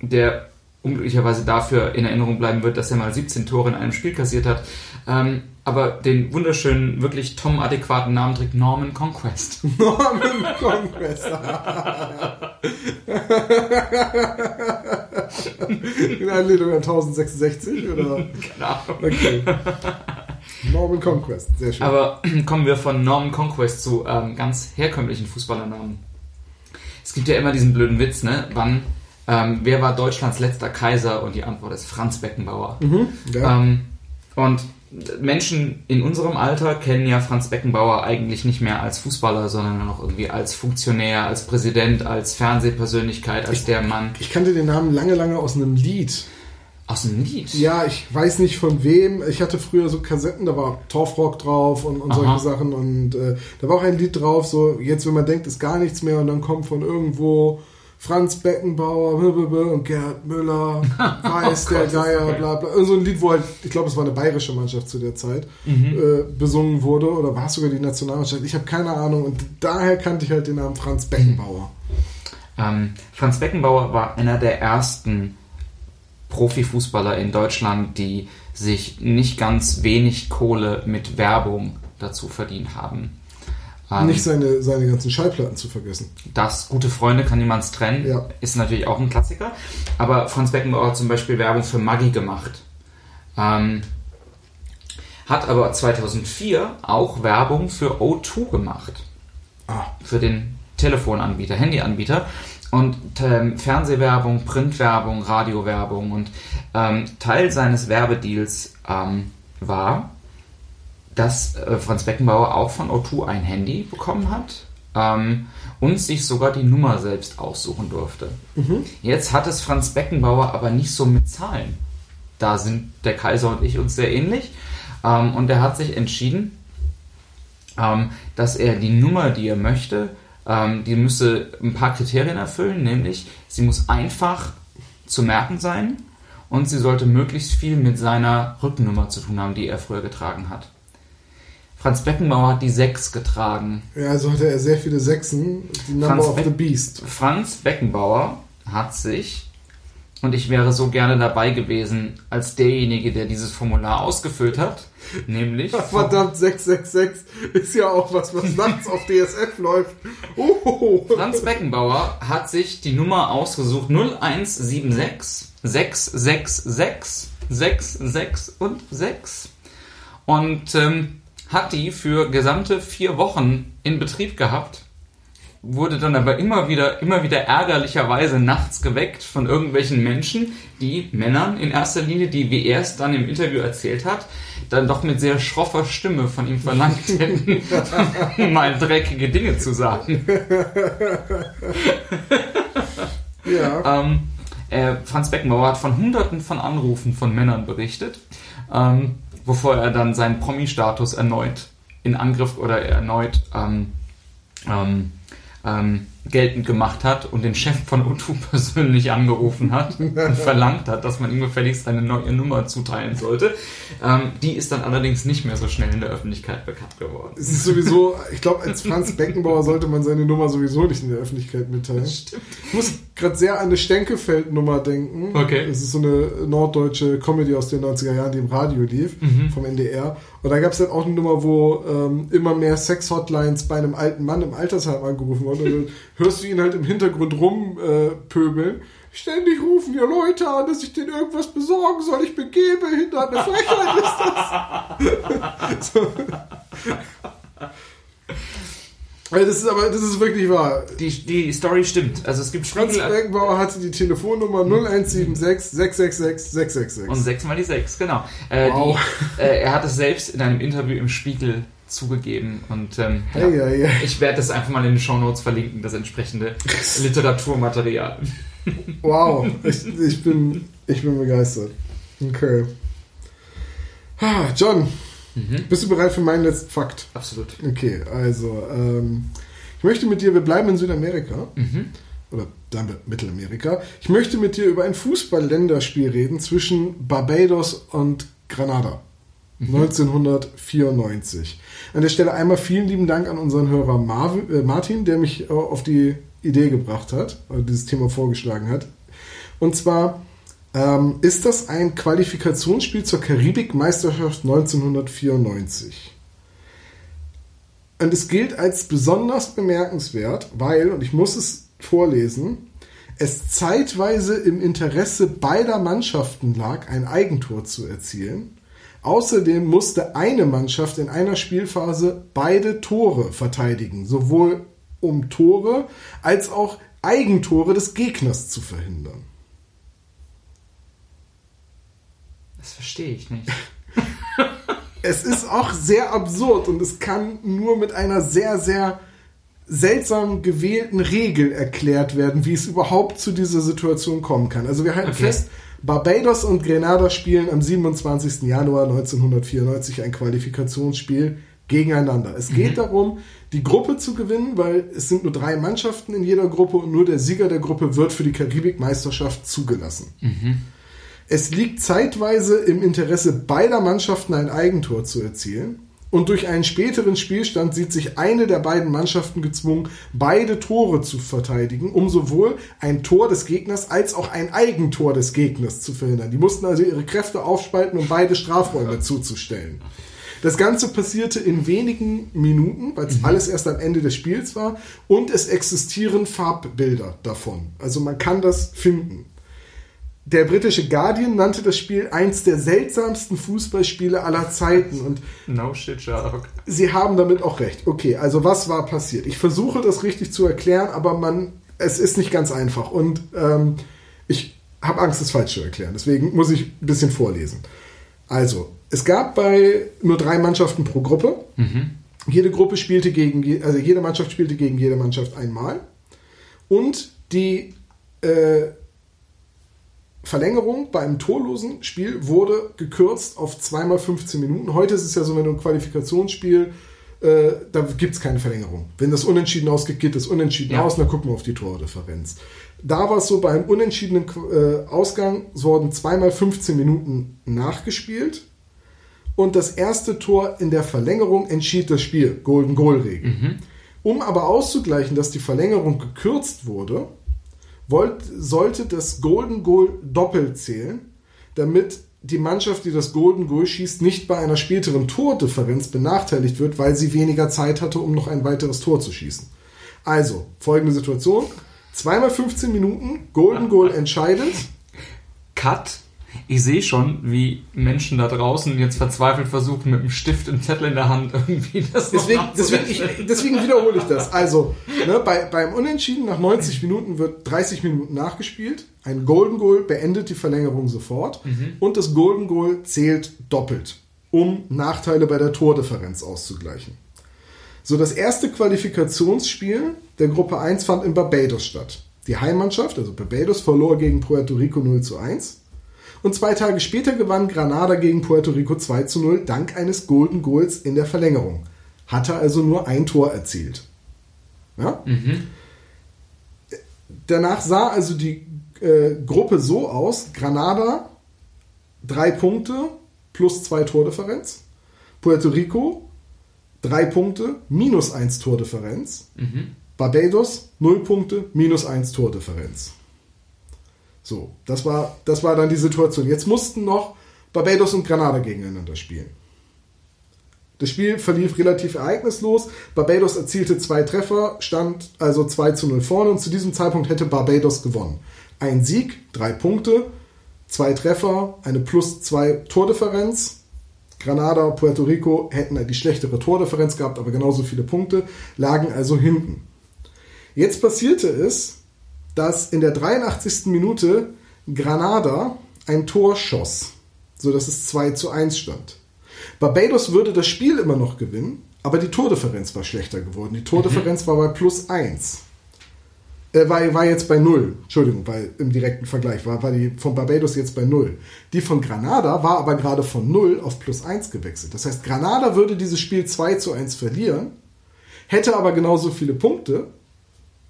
der unglücklicherweise dafür in Erinnerung bleiben wird, dass er mal 17 Tore in einem Spiel kassiert hat. Ähm, aber den wunderschönen, wirklich Tom-adäquaten Namen trägt Norman Conquest. Norman Conquest. In Anlehnung an 1066 oder? Keine Ahnung. Okay. Norman Conquest, sehr schön. Aber kommen wir von Norman Conquest zu ähm, ganz herkömmlichen Fußballernamen. Es gibt ja immer diesen blöden Witz, ne? Wann, ähm, wer war Deutschlands letzter Kaiser? Und die Antwort ist Franz Beckenbauer. mhm, ja. Ähm, und Menschen in unserem Alter kennen ja Franz Beckenbauer eigentlich nicht mehr als Fußballer, sondern auch irgendwie als Funktionär, als Präsident, als Fernsehpersönlichkeit, als der Mann ich kannte den Namen lange, lange aus einem Lied. aus dem Lied. Ja, ich weiß nicht von wem. Ich hatte früher so Kassetten, da war Torfrock drauf und, und solche. Sachen. Und äh, da war auch ein Lied drauf, so jetzt, wenn man denkt, ist gar nichts mehr und dann kommt von irgendwo Franz Beckenbauer und Gerd Müller, Weiß, Oh der Gott, Geier, bla bla. Irgend so ein Lied, wo halt, ich glaube, es war eine bayerische Mannschaft zu der Zeit, äh, besungen wurde. Oder war es sogar die Nationalmannschaft? Ich habe keine Ahnung. Und daher kannte ich halt den Namen Franz Beckenbauer. Ähm, Franz Beckenbauer war einer der ersten Profifußballer in Deutschland, die sich nicht ganz wenig Kohle mit Werbung dazu verdient haben. Ähm, Nicht seine, seine ganzen Schallplatten zu vergessen. Das Gute Freunde kann niemands trennen, Ja. ist natürlich auch ein Klassiker. Aber Franz Beckenbauer hat zum Beispiel Werbung für Maggi gemacht. Ähm, hat aber 2004 auch Werbung für O2 gemacht. Ah. Für den Telefonanbieter, Handyanbieter. Und ähm, Fernsehwerbung, Printwerbung, Radiowerbung. Und ähm, Teil seines Werbedeals ähm, war, dass äh, Franz Beckenbauer auch von O2 ein Handy bekommen hat ähm, und sich sogar die Nummer selbst aussuchen durfte. Jetzt hat es Franz Beckenbauer aber nicht so mit Zahlen. Da sind der Kaiser und ich uns sehr ähnlich. Ähm, und er hat sich entschieden, ähm, dass er die Nummer, die er möchte, ähm, die müsse ein paar Kriterien erfüllen, nämlich sie muss einfach zu merken sein und sie sollte möglichst viel mit seiner Rückennummer zu tun haben, die er früher getragen hat. Franz Beckenbauer hat die 6 getragen. Ja, also hatte er sehr viele Sechsen. Die Number Franz of Beck- the Beast. Franz Beckenbauer hat sich, und ich wäre so gerne dabei gewesen, als derjenige, der dieses Formular ausgefüllt hat, nämlich Verdammt, 666 ist ja auch was, was nachts auf DSF läuft. Oh. Franz Beckenbauer hat sich die Nummer ausgesucht 0176 666 66 und 6 und ähm, hat die für gesamte vier Wochen in Betrieb gehabt, wurde dann aber immer wieder, immer wieder ärgerlicherweise nachts geweckt von irgendwelchen Menschen, die Männern in erster Linie, die, wie er es dann im Interview erzählt hat, dann doch mit sehr schroffer Stimme von ihm verlangt hätten, mal dreckige Dinge zu sagen. Ja. Ähm, äh, Franz Beckenbauer hat von hunderten von Anrufen von Männern berichtet, ähm, bevor er dann seinen Promi-Status erneut in Angriff oder erneut ähm, ähm, ähm, geltend gemacht hat und den Chef von O2 persönlich angerufen hat und verlangt hat, dass man ihm gefälligst eine neue Nummer zuteilen sollte. Ähm, die ist dann allerdings nicht mehr so schnell in der Öffentlichkeit bekannt geworden. Es ist sowieso, ich glaube, als Franz Beckenbauer sollte man seine Nummer sowieso nicht in der Öffentlichkeit mitteilen. Stimmt. Ich muss gerade sehr an eine Stenkefeld-Nummer denken. Okay. Das ist so eine norddeutsche Comedy aus den 90er Jahren, die im Radio lief, Mhm. vom NDR. Und da gab es dann auch eine Nummer, wo ähm, immer mehr Sex-Hotlines bei einem alten Mann im Altersheim angerufen wurden. Hörst du ihn halt im Hintergrund rumpöbeln. Äh. Ständig rufen hier Leute an, dass ich denen irgendwas besorgen soll. Ich bin gehbehindert. Eine Frechheit ist das. so. Also Das ist aber, das ist wirklich wahr. Die, die Story stimmt. Also es gibt Franz Beckenbauer hatte die Telefonnummer 0176 666 666. und sechs mal die sechs, genau. Äh, Wow. die, äh, er hat es selbst in einem Interview im Spiegel zugegeben und ähm, ja, hey, hey. ich werde das einfach mal in den Shownotes verlinken, das entsprechende Literaturmaterial. Wow, ich, ich, bin, ich bin begeistert. Okay. Ah, John, Mhm. bist du bereit für meinen letzten Fakt? Absolut. Okay, also, ähm, ich möchte mit dir, wir bleiben in Südamerika, Mhm. oder bleiben wir Mittelamerika. Ich möchte mit dir über ein Fußball-Länderspiel reden zwischen Barbados und Granada. 1994. An der Stelle einmal vielen lieben Dank an unseren Hörer Marvin, äh, Martin, der mich äh, auf die Idee gebracht hat, äh, dieses Thema vorgeschlagen hat. Und zwar ähm, ist das ein Qualifikationsspiel zur Karibikmeisterschaft 1994. Und es gilt als besonders bemerkenswert, weil, und ich muss es vorlesen, es zeitweise im Interesse beider Mannschaften lag, ein Eigentor zu erzielen. Außerdem musste eine Mannschaft in einer Spielphase beide Tore verteidigen, sowohl um Tore als auch Eigentore des Gegners zu verhindern. Das verstehe ich nicht. Es ist auch sehr absurd und es kann nur mit einer sehr, sehr seltsam gewählten Regel erklärt werden, wie es überhaupt zu dieser Situation kommen kann. Also wir halten Okay. fest, Barbados und Grenada spielen am 27. Januar 1994 ein Qualifikationsspiel gegeneinander. Es geht darum, die Gruppe zu gewinnen, weil es sind nur drei Mannschaften in jeder Gruppe und nur der Sieger der Gruppe wird für die Karibikmeisterschaft zugelassen. Es liegt zeitweise im Interesse beider Mannschaften ein Eigentor zu erzielen. Und durch einen späteren Spielstand sieht sich eine der beiden Mannschaften gezwungen, beide Tore zu verteidigen, um sowohl ein Tor des Gegners als auch ein Eigentor des Gegners zu verhindern. Die mussten also ihre Kräfte aufspalten, um beide Strafräume zuzustellen. Das Ganze passierte in wenigen Minuten, weil es alles erst am Ende des Spiels war. Und es existieren Farbbilder davon. Also man kann das finden. Der britische Guardian nannte das Spiel eins der seltsamsten Fußballspiele aller Zeiten und No shit, Sherlock. sie haben damit auch recht. Okay, also was war passiert? Ich versuche das richtig zu erklären, aber man, es ist nicht ganz einfach und ähm, ich habe Angst, es falsch zu erklären. Deswegen muss ich ein bisschen vorlesen. Also, es gab bei nur drei Mannschaften pro Gruppe. Jede Gruppe spielte gegen, also jede Mannschaft spielte gegen jede Mannschaft einmal. Und die äh, Verlängerung bei einem torlosen Spiel wurde gekürzt auf zweimal 15 Minuten. Heute ist es ja so, wenn du ein Qualifikationsspiel, äh, da gibt es keine Verlängerung. Wenn das unentschieden ausgeht, geht das unentschieden Ja. aus und dann gucken wir auf die Tordifferenz. Da war es so, bei einem unentschiedenen äh, Ausgang es wurden zweimal 15 Minuten nachgespielt und das erste Tor in der Verlängerung entschied das Spiel. Golden Goal Regel. Um aber auszugleichen, dass die Verlängerung gekürzt wurde, wollt, sollte das Golden Goal doppelt zählen, damit die Mannschaft, die das Golden Goal schießt, nicht bei einer späteren Tordifferenz benachteiligt wird, weil sie weniger Zeit hatte, um noch ein weiteres Tor zu schießen. Also, folgende Situation. Zweimal 15 Minuten, Golden Goal entscheidet. Cut. Ich sehe schon, wie Menschen da draußen jetzt verzweifelt versuchen, mit einem Stift und Zettel in der Hand irgendwie das Deswegen, deswegen, ich, deswegen wiederhole ich das. Also, ne, bei, beim Unentschieden nach 90 Minuten wird 30 Minuten nachgespielt. Ein Golden Goal beendet die Verlängerung sofort. Und das Golden Goal zählt doppelt, um Nachteile bei der Tordifferenz auszugleichen. So, das erste Qualifikationsspiel der Gruppe 1 fand in Barbados statt. Die Heimmannschaft, also Barbados, verlor gegen Puerto Rico 0 zu 1. Und zwei Tage später gewann Granada gegen Puerto Rico 2 zu 0 dank eines Golden Goals in der Verlängerung. Hatte also nur ein Tor erzielt. Ja? Danach sah also die äh, Gruppe so aus: Granada drei Punkte plus zwei Tordifferenz. Puerto Rico drei Punkte minus eins Tordifferenz. Barbados null Punkte minus eins Tordifferenz. So, das war, das war dann die Situation. Jetzt mussten noch Barbados und Granada gegeneinander spielen. Das Spiel verlief relativ ereignislos. Barbados erzielte zwei Treffer, stand also 2 zu 0 vorne und zu diesem Zeitpunkt hätte Barbados gewonnen. Ein Sieg, drei Punkte, zwei Treffer, eine plus zwei Tordifferenz. Granada, Puerto Rico hätten die schlechtere Tordifferenz gehabt, aber genauso viele Punkte, lagen also hinten. Jetzt passierte es, dass in der 83. Minute Granada ein Tor schoss, sodass es 2 zu 1 stand. Barbados würde das Spiel immer noch gewinnen, aber die Tordifferenz war schlechter geworden. Die Tordifferenz mhm. war bei plus 1. Äh, war, war jetzt bei 0. Entschuldigung, weil im direkten Vergleich war, war die von Barbados jetzt bei 0. Die von Granada war aber gerade von 0 auf plus 1 gewechselt. Das heißt, Granada würde dieses Spiel 2 zu 1 verlieren, hätte aber genauso viele Punkte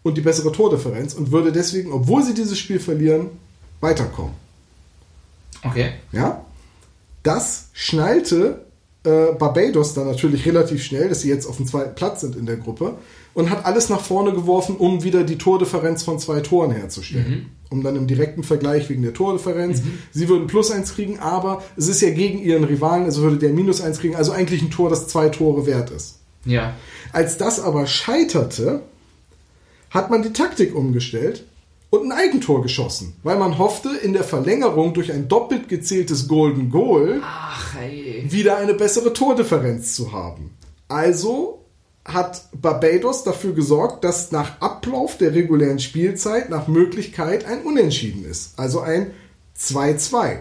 und die bessere Tordifferenz und würde deswegen, obwohl sie dieses Spiel verlieren, weiterkommen. Okay. Ja? Das schnallte äh, Barbados dann natürlich relativ schnell, dass sie jetzt auf dem zweiten Platz sind in der Gruppe und hat alles nach vorne geworfen, um wieder die Tordifferenz von zwei Toren herzustellen. Mhm. Um dann im direkten Vergleich wegen der Tordifferenz. Mhm. Sie würden plus eins kriegen, aber es ist ja gegen ihren Rivalen, also würde der minus eins kriegen, also eigentlich ein Tor, das zwei Tore wert ist. Ja. Als das aber scheiterte, hat man die Taktik umgestellt und ein Eigentor geschossen, weil man hoffte, in der Verlängerung durch ein doppelt gezähltes Golden Goal Ach, wieder eine bessere Tordifferenz zu haben. Also hat Barbados dafür gesorgt, dass nach Ablauf der regulären Spielzeit nach Möglichkeit ein Unentschieden ist. Also ein 2-2.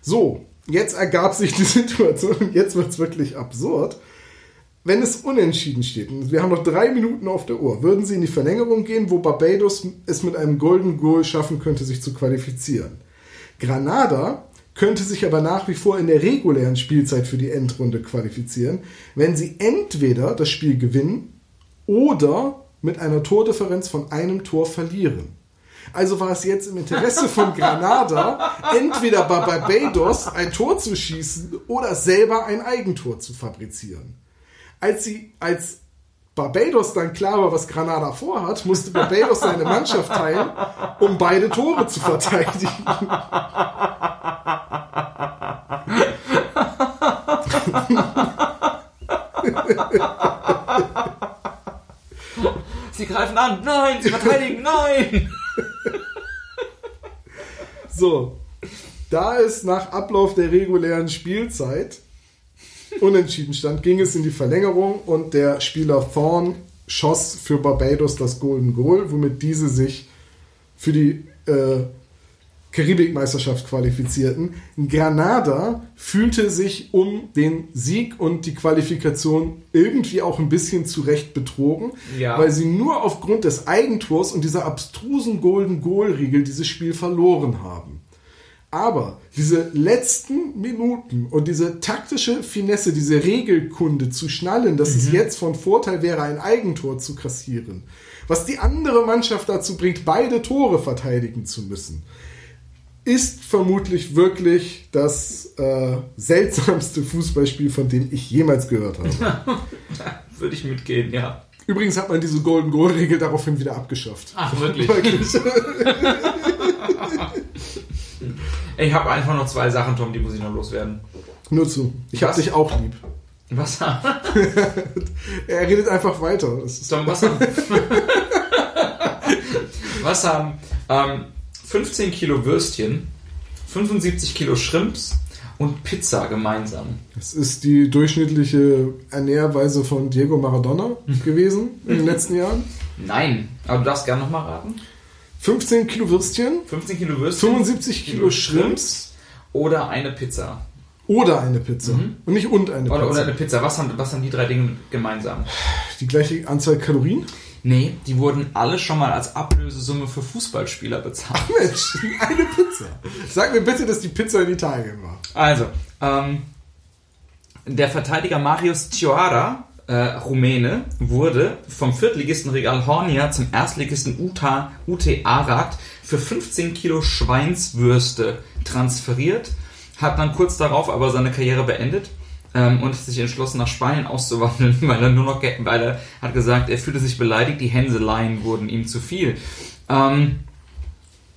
So, jetzt ergab sich die Situation, jetzt wird es wirklich absurd wenn es unentschieden steht, und wir haben noch drei Minuten auf der Uhr, würden sie in die Verlängerung gehen, wo Barbados es mit einem Golden Goal schaffen könnte, sich zu qualifizieren. Granada könnte sich aber nach wie vor in der regulären Spielzeit für die Endrunde qualifizieren, wenn sie entweder das Spiel gewinnen oder mit einer Tordifferenz von einem Tor verlieren. Also war es jetzt im Interesse von Granada, entweder bei Barbados ein Tor zu schießen oder selber ein Eigentor zu fabrizieren als sie, als Barbados dann klar war, was Granada vorhat, musste Barbados seine Mannschaft teilen, um beide Tore zu verteidigen. Sie greifen an, nein, sie verteidigen, nein! So, da es nach Ablauf der regulären Spielzeit unentschieden stand, ging es in die Verlängerung und der Spieler Thorn schoss für Barbados das Golden Goal, womit diese sich für die äh, Karibikmeisterschaft qualifizierten. Granada fühlte sich um den Sieg und die Qualifikation irgendwie auch ein bisschen zurecht betrogen, ja. weil sie nur aufgrund des Eigentors und dieser abstrusen Golden Goal-Regel dieses Spiel verloren haben. Aber diese letzten Minuten und diese taktische Finesse, diese Regelkunde zu schnallen, dass mhm. es jetzt von Vorteil wäre, ein Eigentor zu kassieren, was die andere Mannschaft dazu bringt, beide Tore verteidigen zu müssen, ist vermutlich wirklich das äh, seltsamste Fußballspiel, von dem ich jemals gehört habe. Würde ich mitgehen, ja. Übrigens hat man diese Golden Goal Regel daraufhin wieder abgeschafft. Ach, wirklich? wirklich. Ich habe einfach noch zwei Sachen, Tom, die muss ich noch loswerden. Nur zu. Ich habe dich auch lieb. Was? er redet einfach weiter. Tom, was haben, was haben ähm, 15 Kilo Würstchen, 75 Kilo Shrimps und Pizza gemeinsam? Das ist die durchschnittliche Ernährweise von Diego Maradona gewesen in den letzten Jahren. Nein, aber du darfst gerne nochmal raten. 15 Kilo Würstchen. 15 Kilo Würstchen. 75 Kilo, Kilo Shrimps. Oder eine Pizza. Oder eine Pizza. Mhm. Und nicht und eine Pizza. Oder, oder eine Pizza. Was haben, was haben die drei Dinge gemeinsam? Die gleiche Anzahl Kalorien? Nee, die wurden alle schon mal als Ablösesumme für Fußballspieler bezahlt. Ach Mensch, eine Pizza. Sag mir bitte, dass die Pizza in Italien war. Also, ähm, der Verteidiger Marius Cioara äh, Rumäne, wurde vom Viertligisten Regal Hornia zum Erstligisten UTA, UT Arad für 15 Kilo Schweinswürste transferiert, hat dann kurz darauf aber seine Karriere beendet ähm, und sich entschlossen, nach Spanien auszuwandern, weil er nur noch, weil er hat gesagt, er fühlte sich beleidigt, die Hänseleien wurden ihm zu viel. Ähm,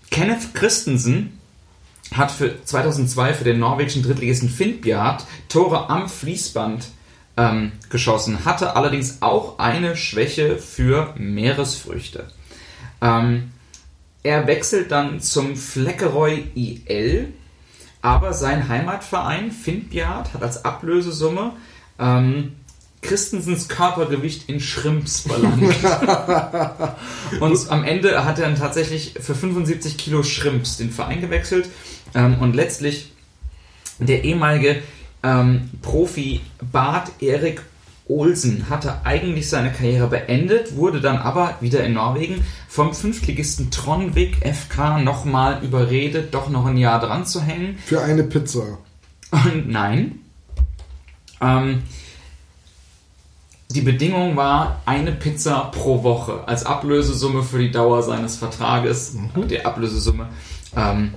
Kenneth Christensen hat für 2002 für den norwegischen Drittligisten Finnbjart Tore am Fließband ähm, geschossen, hatte allerdings auch eine Schwäche für Meeresfrüchte. Ähm, er wechselt dann zum Fleckeroy IL, aber sein Heimatverein Finnbjart hat als Ablösesumme ähm, Christensens Körpergewicht in Shrimps verlangt. und am Ende hat er dann tatsächlich für 75 Kilo Shrimps den Verein gewechselt ähm, und letztlich der ehemalige ähm, Profi Bart Erik Olsen hatte eigentlich seine Karriere beendet, wurde dann aber wieder in Norwegen vom Fünftligisten Tronvik FK nochmal überredet, doch noch ein Jahr dran zu hängen. Für eine Pizza. Und nein. Ähm, die Bedingung war eine Pizza pro Woche als Ablösesumme für die Dauer seines Vertrages. Mhm. Die Ablösesumme ähm,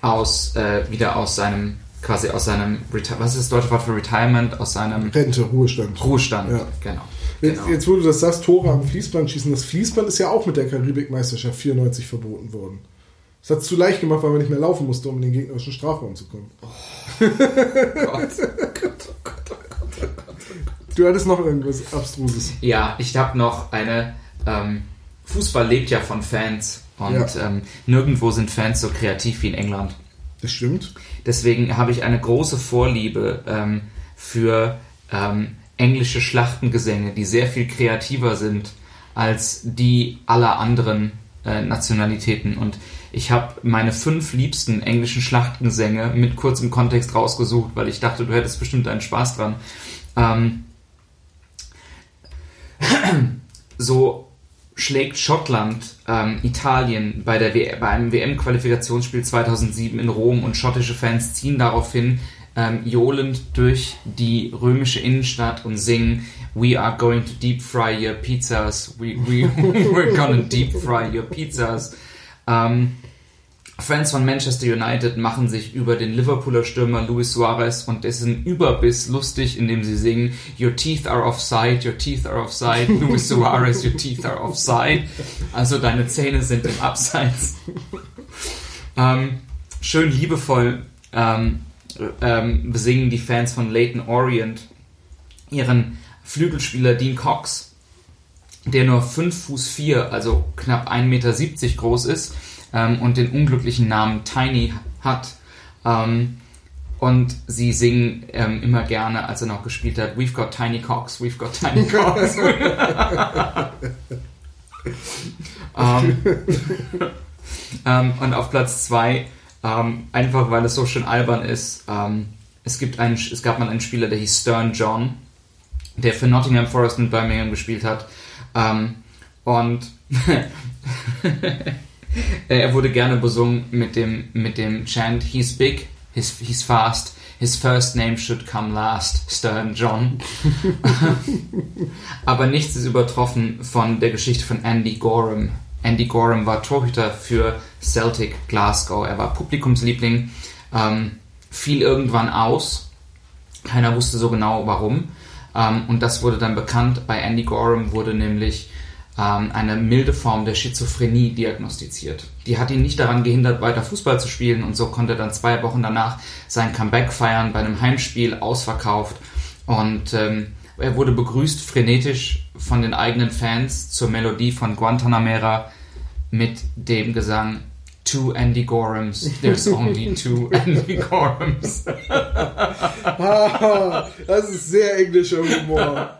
aus äh, wieder aus seinem quasi aus seinem Reti was ist das deutsche Wort für Retirement aus seinem Rente Ruhestand Ruhestand Ja. genau. Jetzt, genau. jetzt, wo du das sagst, Tore am Fließband schießen. Das Fließband ist ja auch mit der Karibikmeisterschaft 94 verboten worden. Das hat es zu leicht gemacht, weil man nicht mehr laufen musste, um in den gegnerischen Strafraum zu kommen. Gott. Du hattest noch irgendwas Abstruses. Ja, ich habe noch eine. Ähm, Fußball lebt ja von Fans und Ja. ähm, nirgendwo sind Fans so kreativ wie in England. Das stimmt. Deswegen habe ich eine große Vorliebe ähm, für ähm, englische Schlachtengesänge, die sehr viel kreativer sind als die aller anderen äh, Nationalitäten. Und ich habe meine fünf liebsten englischen Schlachtengesänge mit kurzem Kontext rausgesucht, weil ich dachte, du hättest bestimmt einen Spaß dran. Ähm, so schlägt Schottland ähm, Italien bei, der w bei einem WM-Qualifikationsspiel 2007 in Rom und schottische Fans ziehen daraufhin ähm, johlend durch die römische Innenstadt und singen We are going to deep fry your pizzas, we, we, we're gonna deep fry your pizzas. Ähm, Fans von Manchester United machen sich über den Liverpooler Stürmer Luis Suarez und dessen Überbiss lustig, indem sie singen Your teeth are offside, your teeth are offside, Luis Suarez, your teeth are offside. Also deine Zähne sind im Abseits. ähm, schön liebevoll ähm, ähm, besingen die Fans von Leighton Orient ihren Flügelspieler Dean Cox, der nur 5 Fuß 4, also knapp 1,70 Meter groß ist ähm, und den unglücklichen Namen Tiny hat. Ähm, und sie singen ähm, immer gerne, als er noch gespielt hat, We've got Tiny Cox, we've got Tiny Cox. ähm, ähm, und auf Platz 2, ähm, einfach weil es so schön albern ist, es, gibt einen, es gab mal einen Spieler, der hieß Stern John, der für Nottingham Forest und Birmingham gespielt hat. Und er wurde gerne besungen mit dem, mit dem Chant He's big, he's, he's fast, his first name should come last, Stern John. Aber nichts ist übertroffen von der Geschichte von Andy Gorham. Andy Gorham war Torhüter für Celtic Glasgow. Er war Publikumsliebling, ähm, fiel irgendwann aus. Keiner wusste so genau warum. Ähm, und das wurde dann bekannt. Bei Andy Gorham wurde nämlich eine milde Form der Schizophrenie diagnostiziert. Die hat ihn nicht daran gehindert, weiter Fußball zu spielen und so konnte er dann zwei Wochen danach sein Comeback feiern bei einem Heimspiel ausverkauft und ähm, er wurde begrüßt frenetisch von den eigenen Fans zur Melodie von Guantanamera mit dem Gesang Two Andy Gorhams, there's only two Andy Gorhams. Ah, das ist sehr englischer Humor.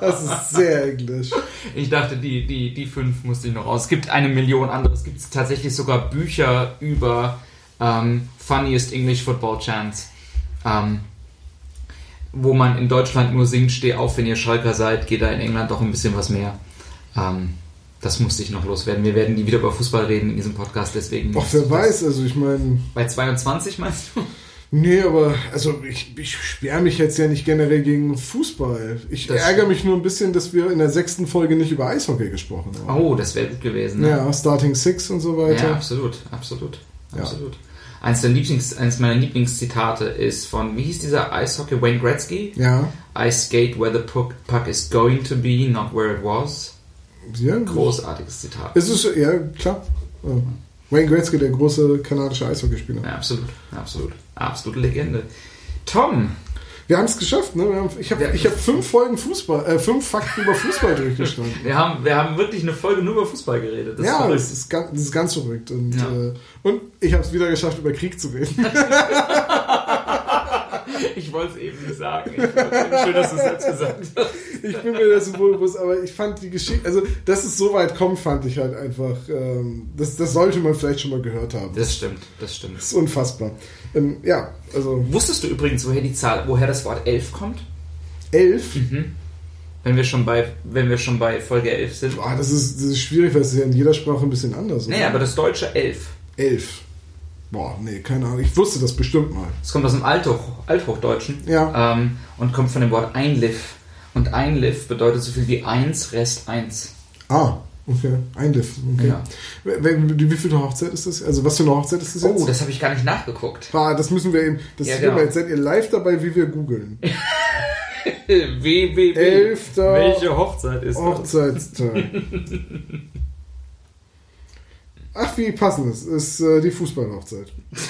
Das ist sehr englisch. Ich dachte, die, die, die fünf musste ich noch raus. Es gibt eine Million andere. Es gibt tatsächlich sogar Bücher über ähm, Funniest English Football Chants. Ähm, wo man in Deutschland nur singt, steh auf, wenn ihr Schalker seid, geht da in England doch ein bisschen was mehr. Ähm, das musste ich noch loswerden. Wir werden nie wieder über Fußball reden in diesem Podcast, deswegen. Ach, wer weiß, also ich meine, Bei 22 meinst du? nee, aber also ich, ich sperre mich jetzt ja nicht generell gegen Fußball. Ich Das ärgere mich nur ein bisschen, dass wir in der sechsten Folge nicht über Eishockey gesprochen haben. Oh, das wäre gut gewesen. Ne? Ja, Starting Six und so weiter. Ja, absolut, absolut, Ja. absolut. Eins, der Lieblings, eins meiner Lieblingszitate ist von, wie hieß dieser Eishockey, Wayne Gretzky? Ja, I skate where the puck, puck is going to be, not where it was. Ja. Großartiges Zitat. Es ist, ja, klar. Wayne Gretzky, der große kanadische Eishockeyspieler. Ja, absolut, absolut. Absolute Legende. Tom, Wir haben es geschafft, ne? Haben, ich habe Ja. ich hab fünf Folgen Fußball, äh, fünf Fakten über Fußball durchgestanden. Wir haben, wir haben wirklich eine Folge nur über Fußball geredet. Das ist ja, verrückt. das ist, ganz, das ist ganz verrückt. Und, Ja. äh, und ich habe es wieder geschafft, über Krieg zu reden. Ich wollte es eben nicht sagen. Ich fand's eben schön, dass du es jetzt gesagt hast. Ich bin mir das wohl bewusst, aber ich fand die Geschichte, also dass es so weit kommt, fand ich halt einfach, ähm, das, das sollte man vielleicht schon mal gehört haben. Das Das stimmt, das stimmt. ist unfassbar. Ähm, ja, also Wusstest du übrigens, woher die Zahl, woher das Wort elf kommt? elf, Wenn wir schon bei, wenn wir schon bei Folge 11 sind. boah, das ist, das ist schwierig, weil es ist ja in jeder Sprache ein bisschen anders. oder? Nee, aber das deutsche elf. elf. Boah, nee, keine Ahnung. Ich wusste das bestimmt mal. Das kommt aus dem Althoch, Althochdeutschen. Ja. Ähm, und kommt von dem Wort Einliff. Und Einliff bedeutet so viel wie eins, Rest eins. Ah, okay. Einliff. Okay. Ja. Wie, viele Hochzeit ist das? Also was für eine Hochzeit ist das jetzt? Oh, das habe ich gar nicht nachgeguckt. Ah, das müssen wir eben. Das Ja, ist genau. jetzt seid ihr live dabei, wie wir googeln. WWW. Elfter Welche Hochzeit ist das? Hochzeitstag. Ach, wie passend ist. Ist äh, die Fußballhochzeit.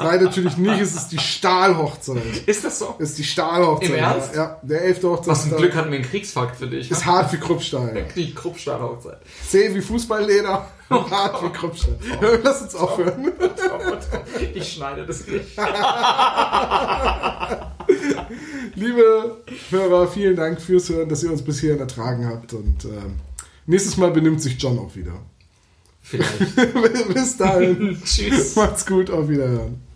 Nein, natürlich nicht. Es ist die Stahlhochzeit. Ist das so? Es ist die Stahlhochzeit. Im Ernst? Ja, der elfte Hochzeitstag. Was ein Glück hatten wir einen Kriegsfakt für dich. Ist hart wie Kruppstahl. Die Kruppstahl-Hochzeit. Zäh wie Fußballleder. hart wie Kruppstahl. Lass uns aufhören. Ich schneide das nicht. Liebe Hörer, vielen Dank fürs Hören, dass ihr uns bis hierhin ertragen habt. Und ähm, nächstes Mal benimmt sich John auch wieder. Vielleicht. bis dahin. Tschüss. Macht's gut, auf Wiederhören.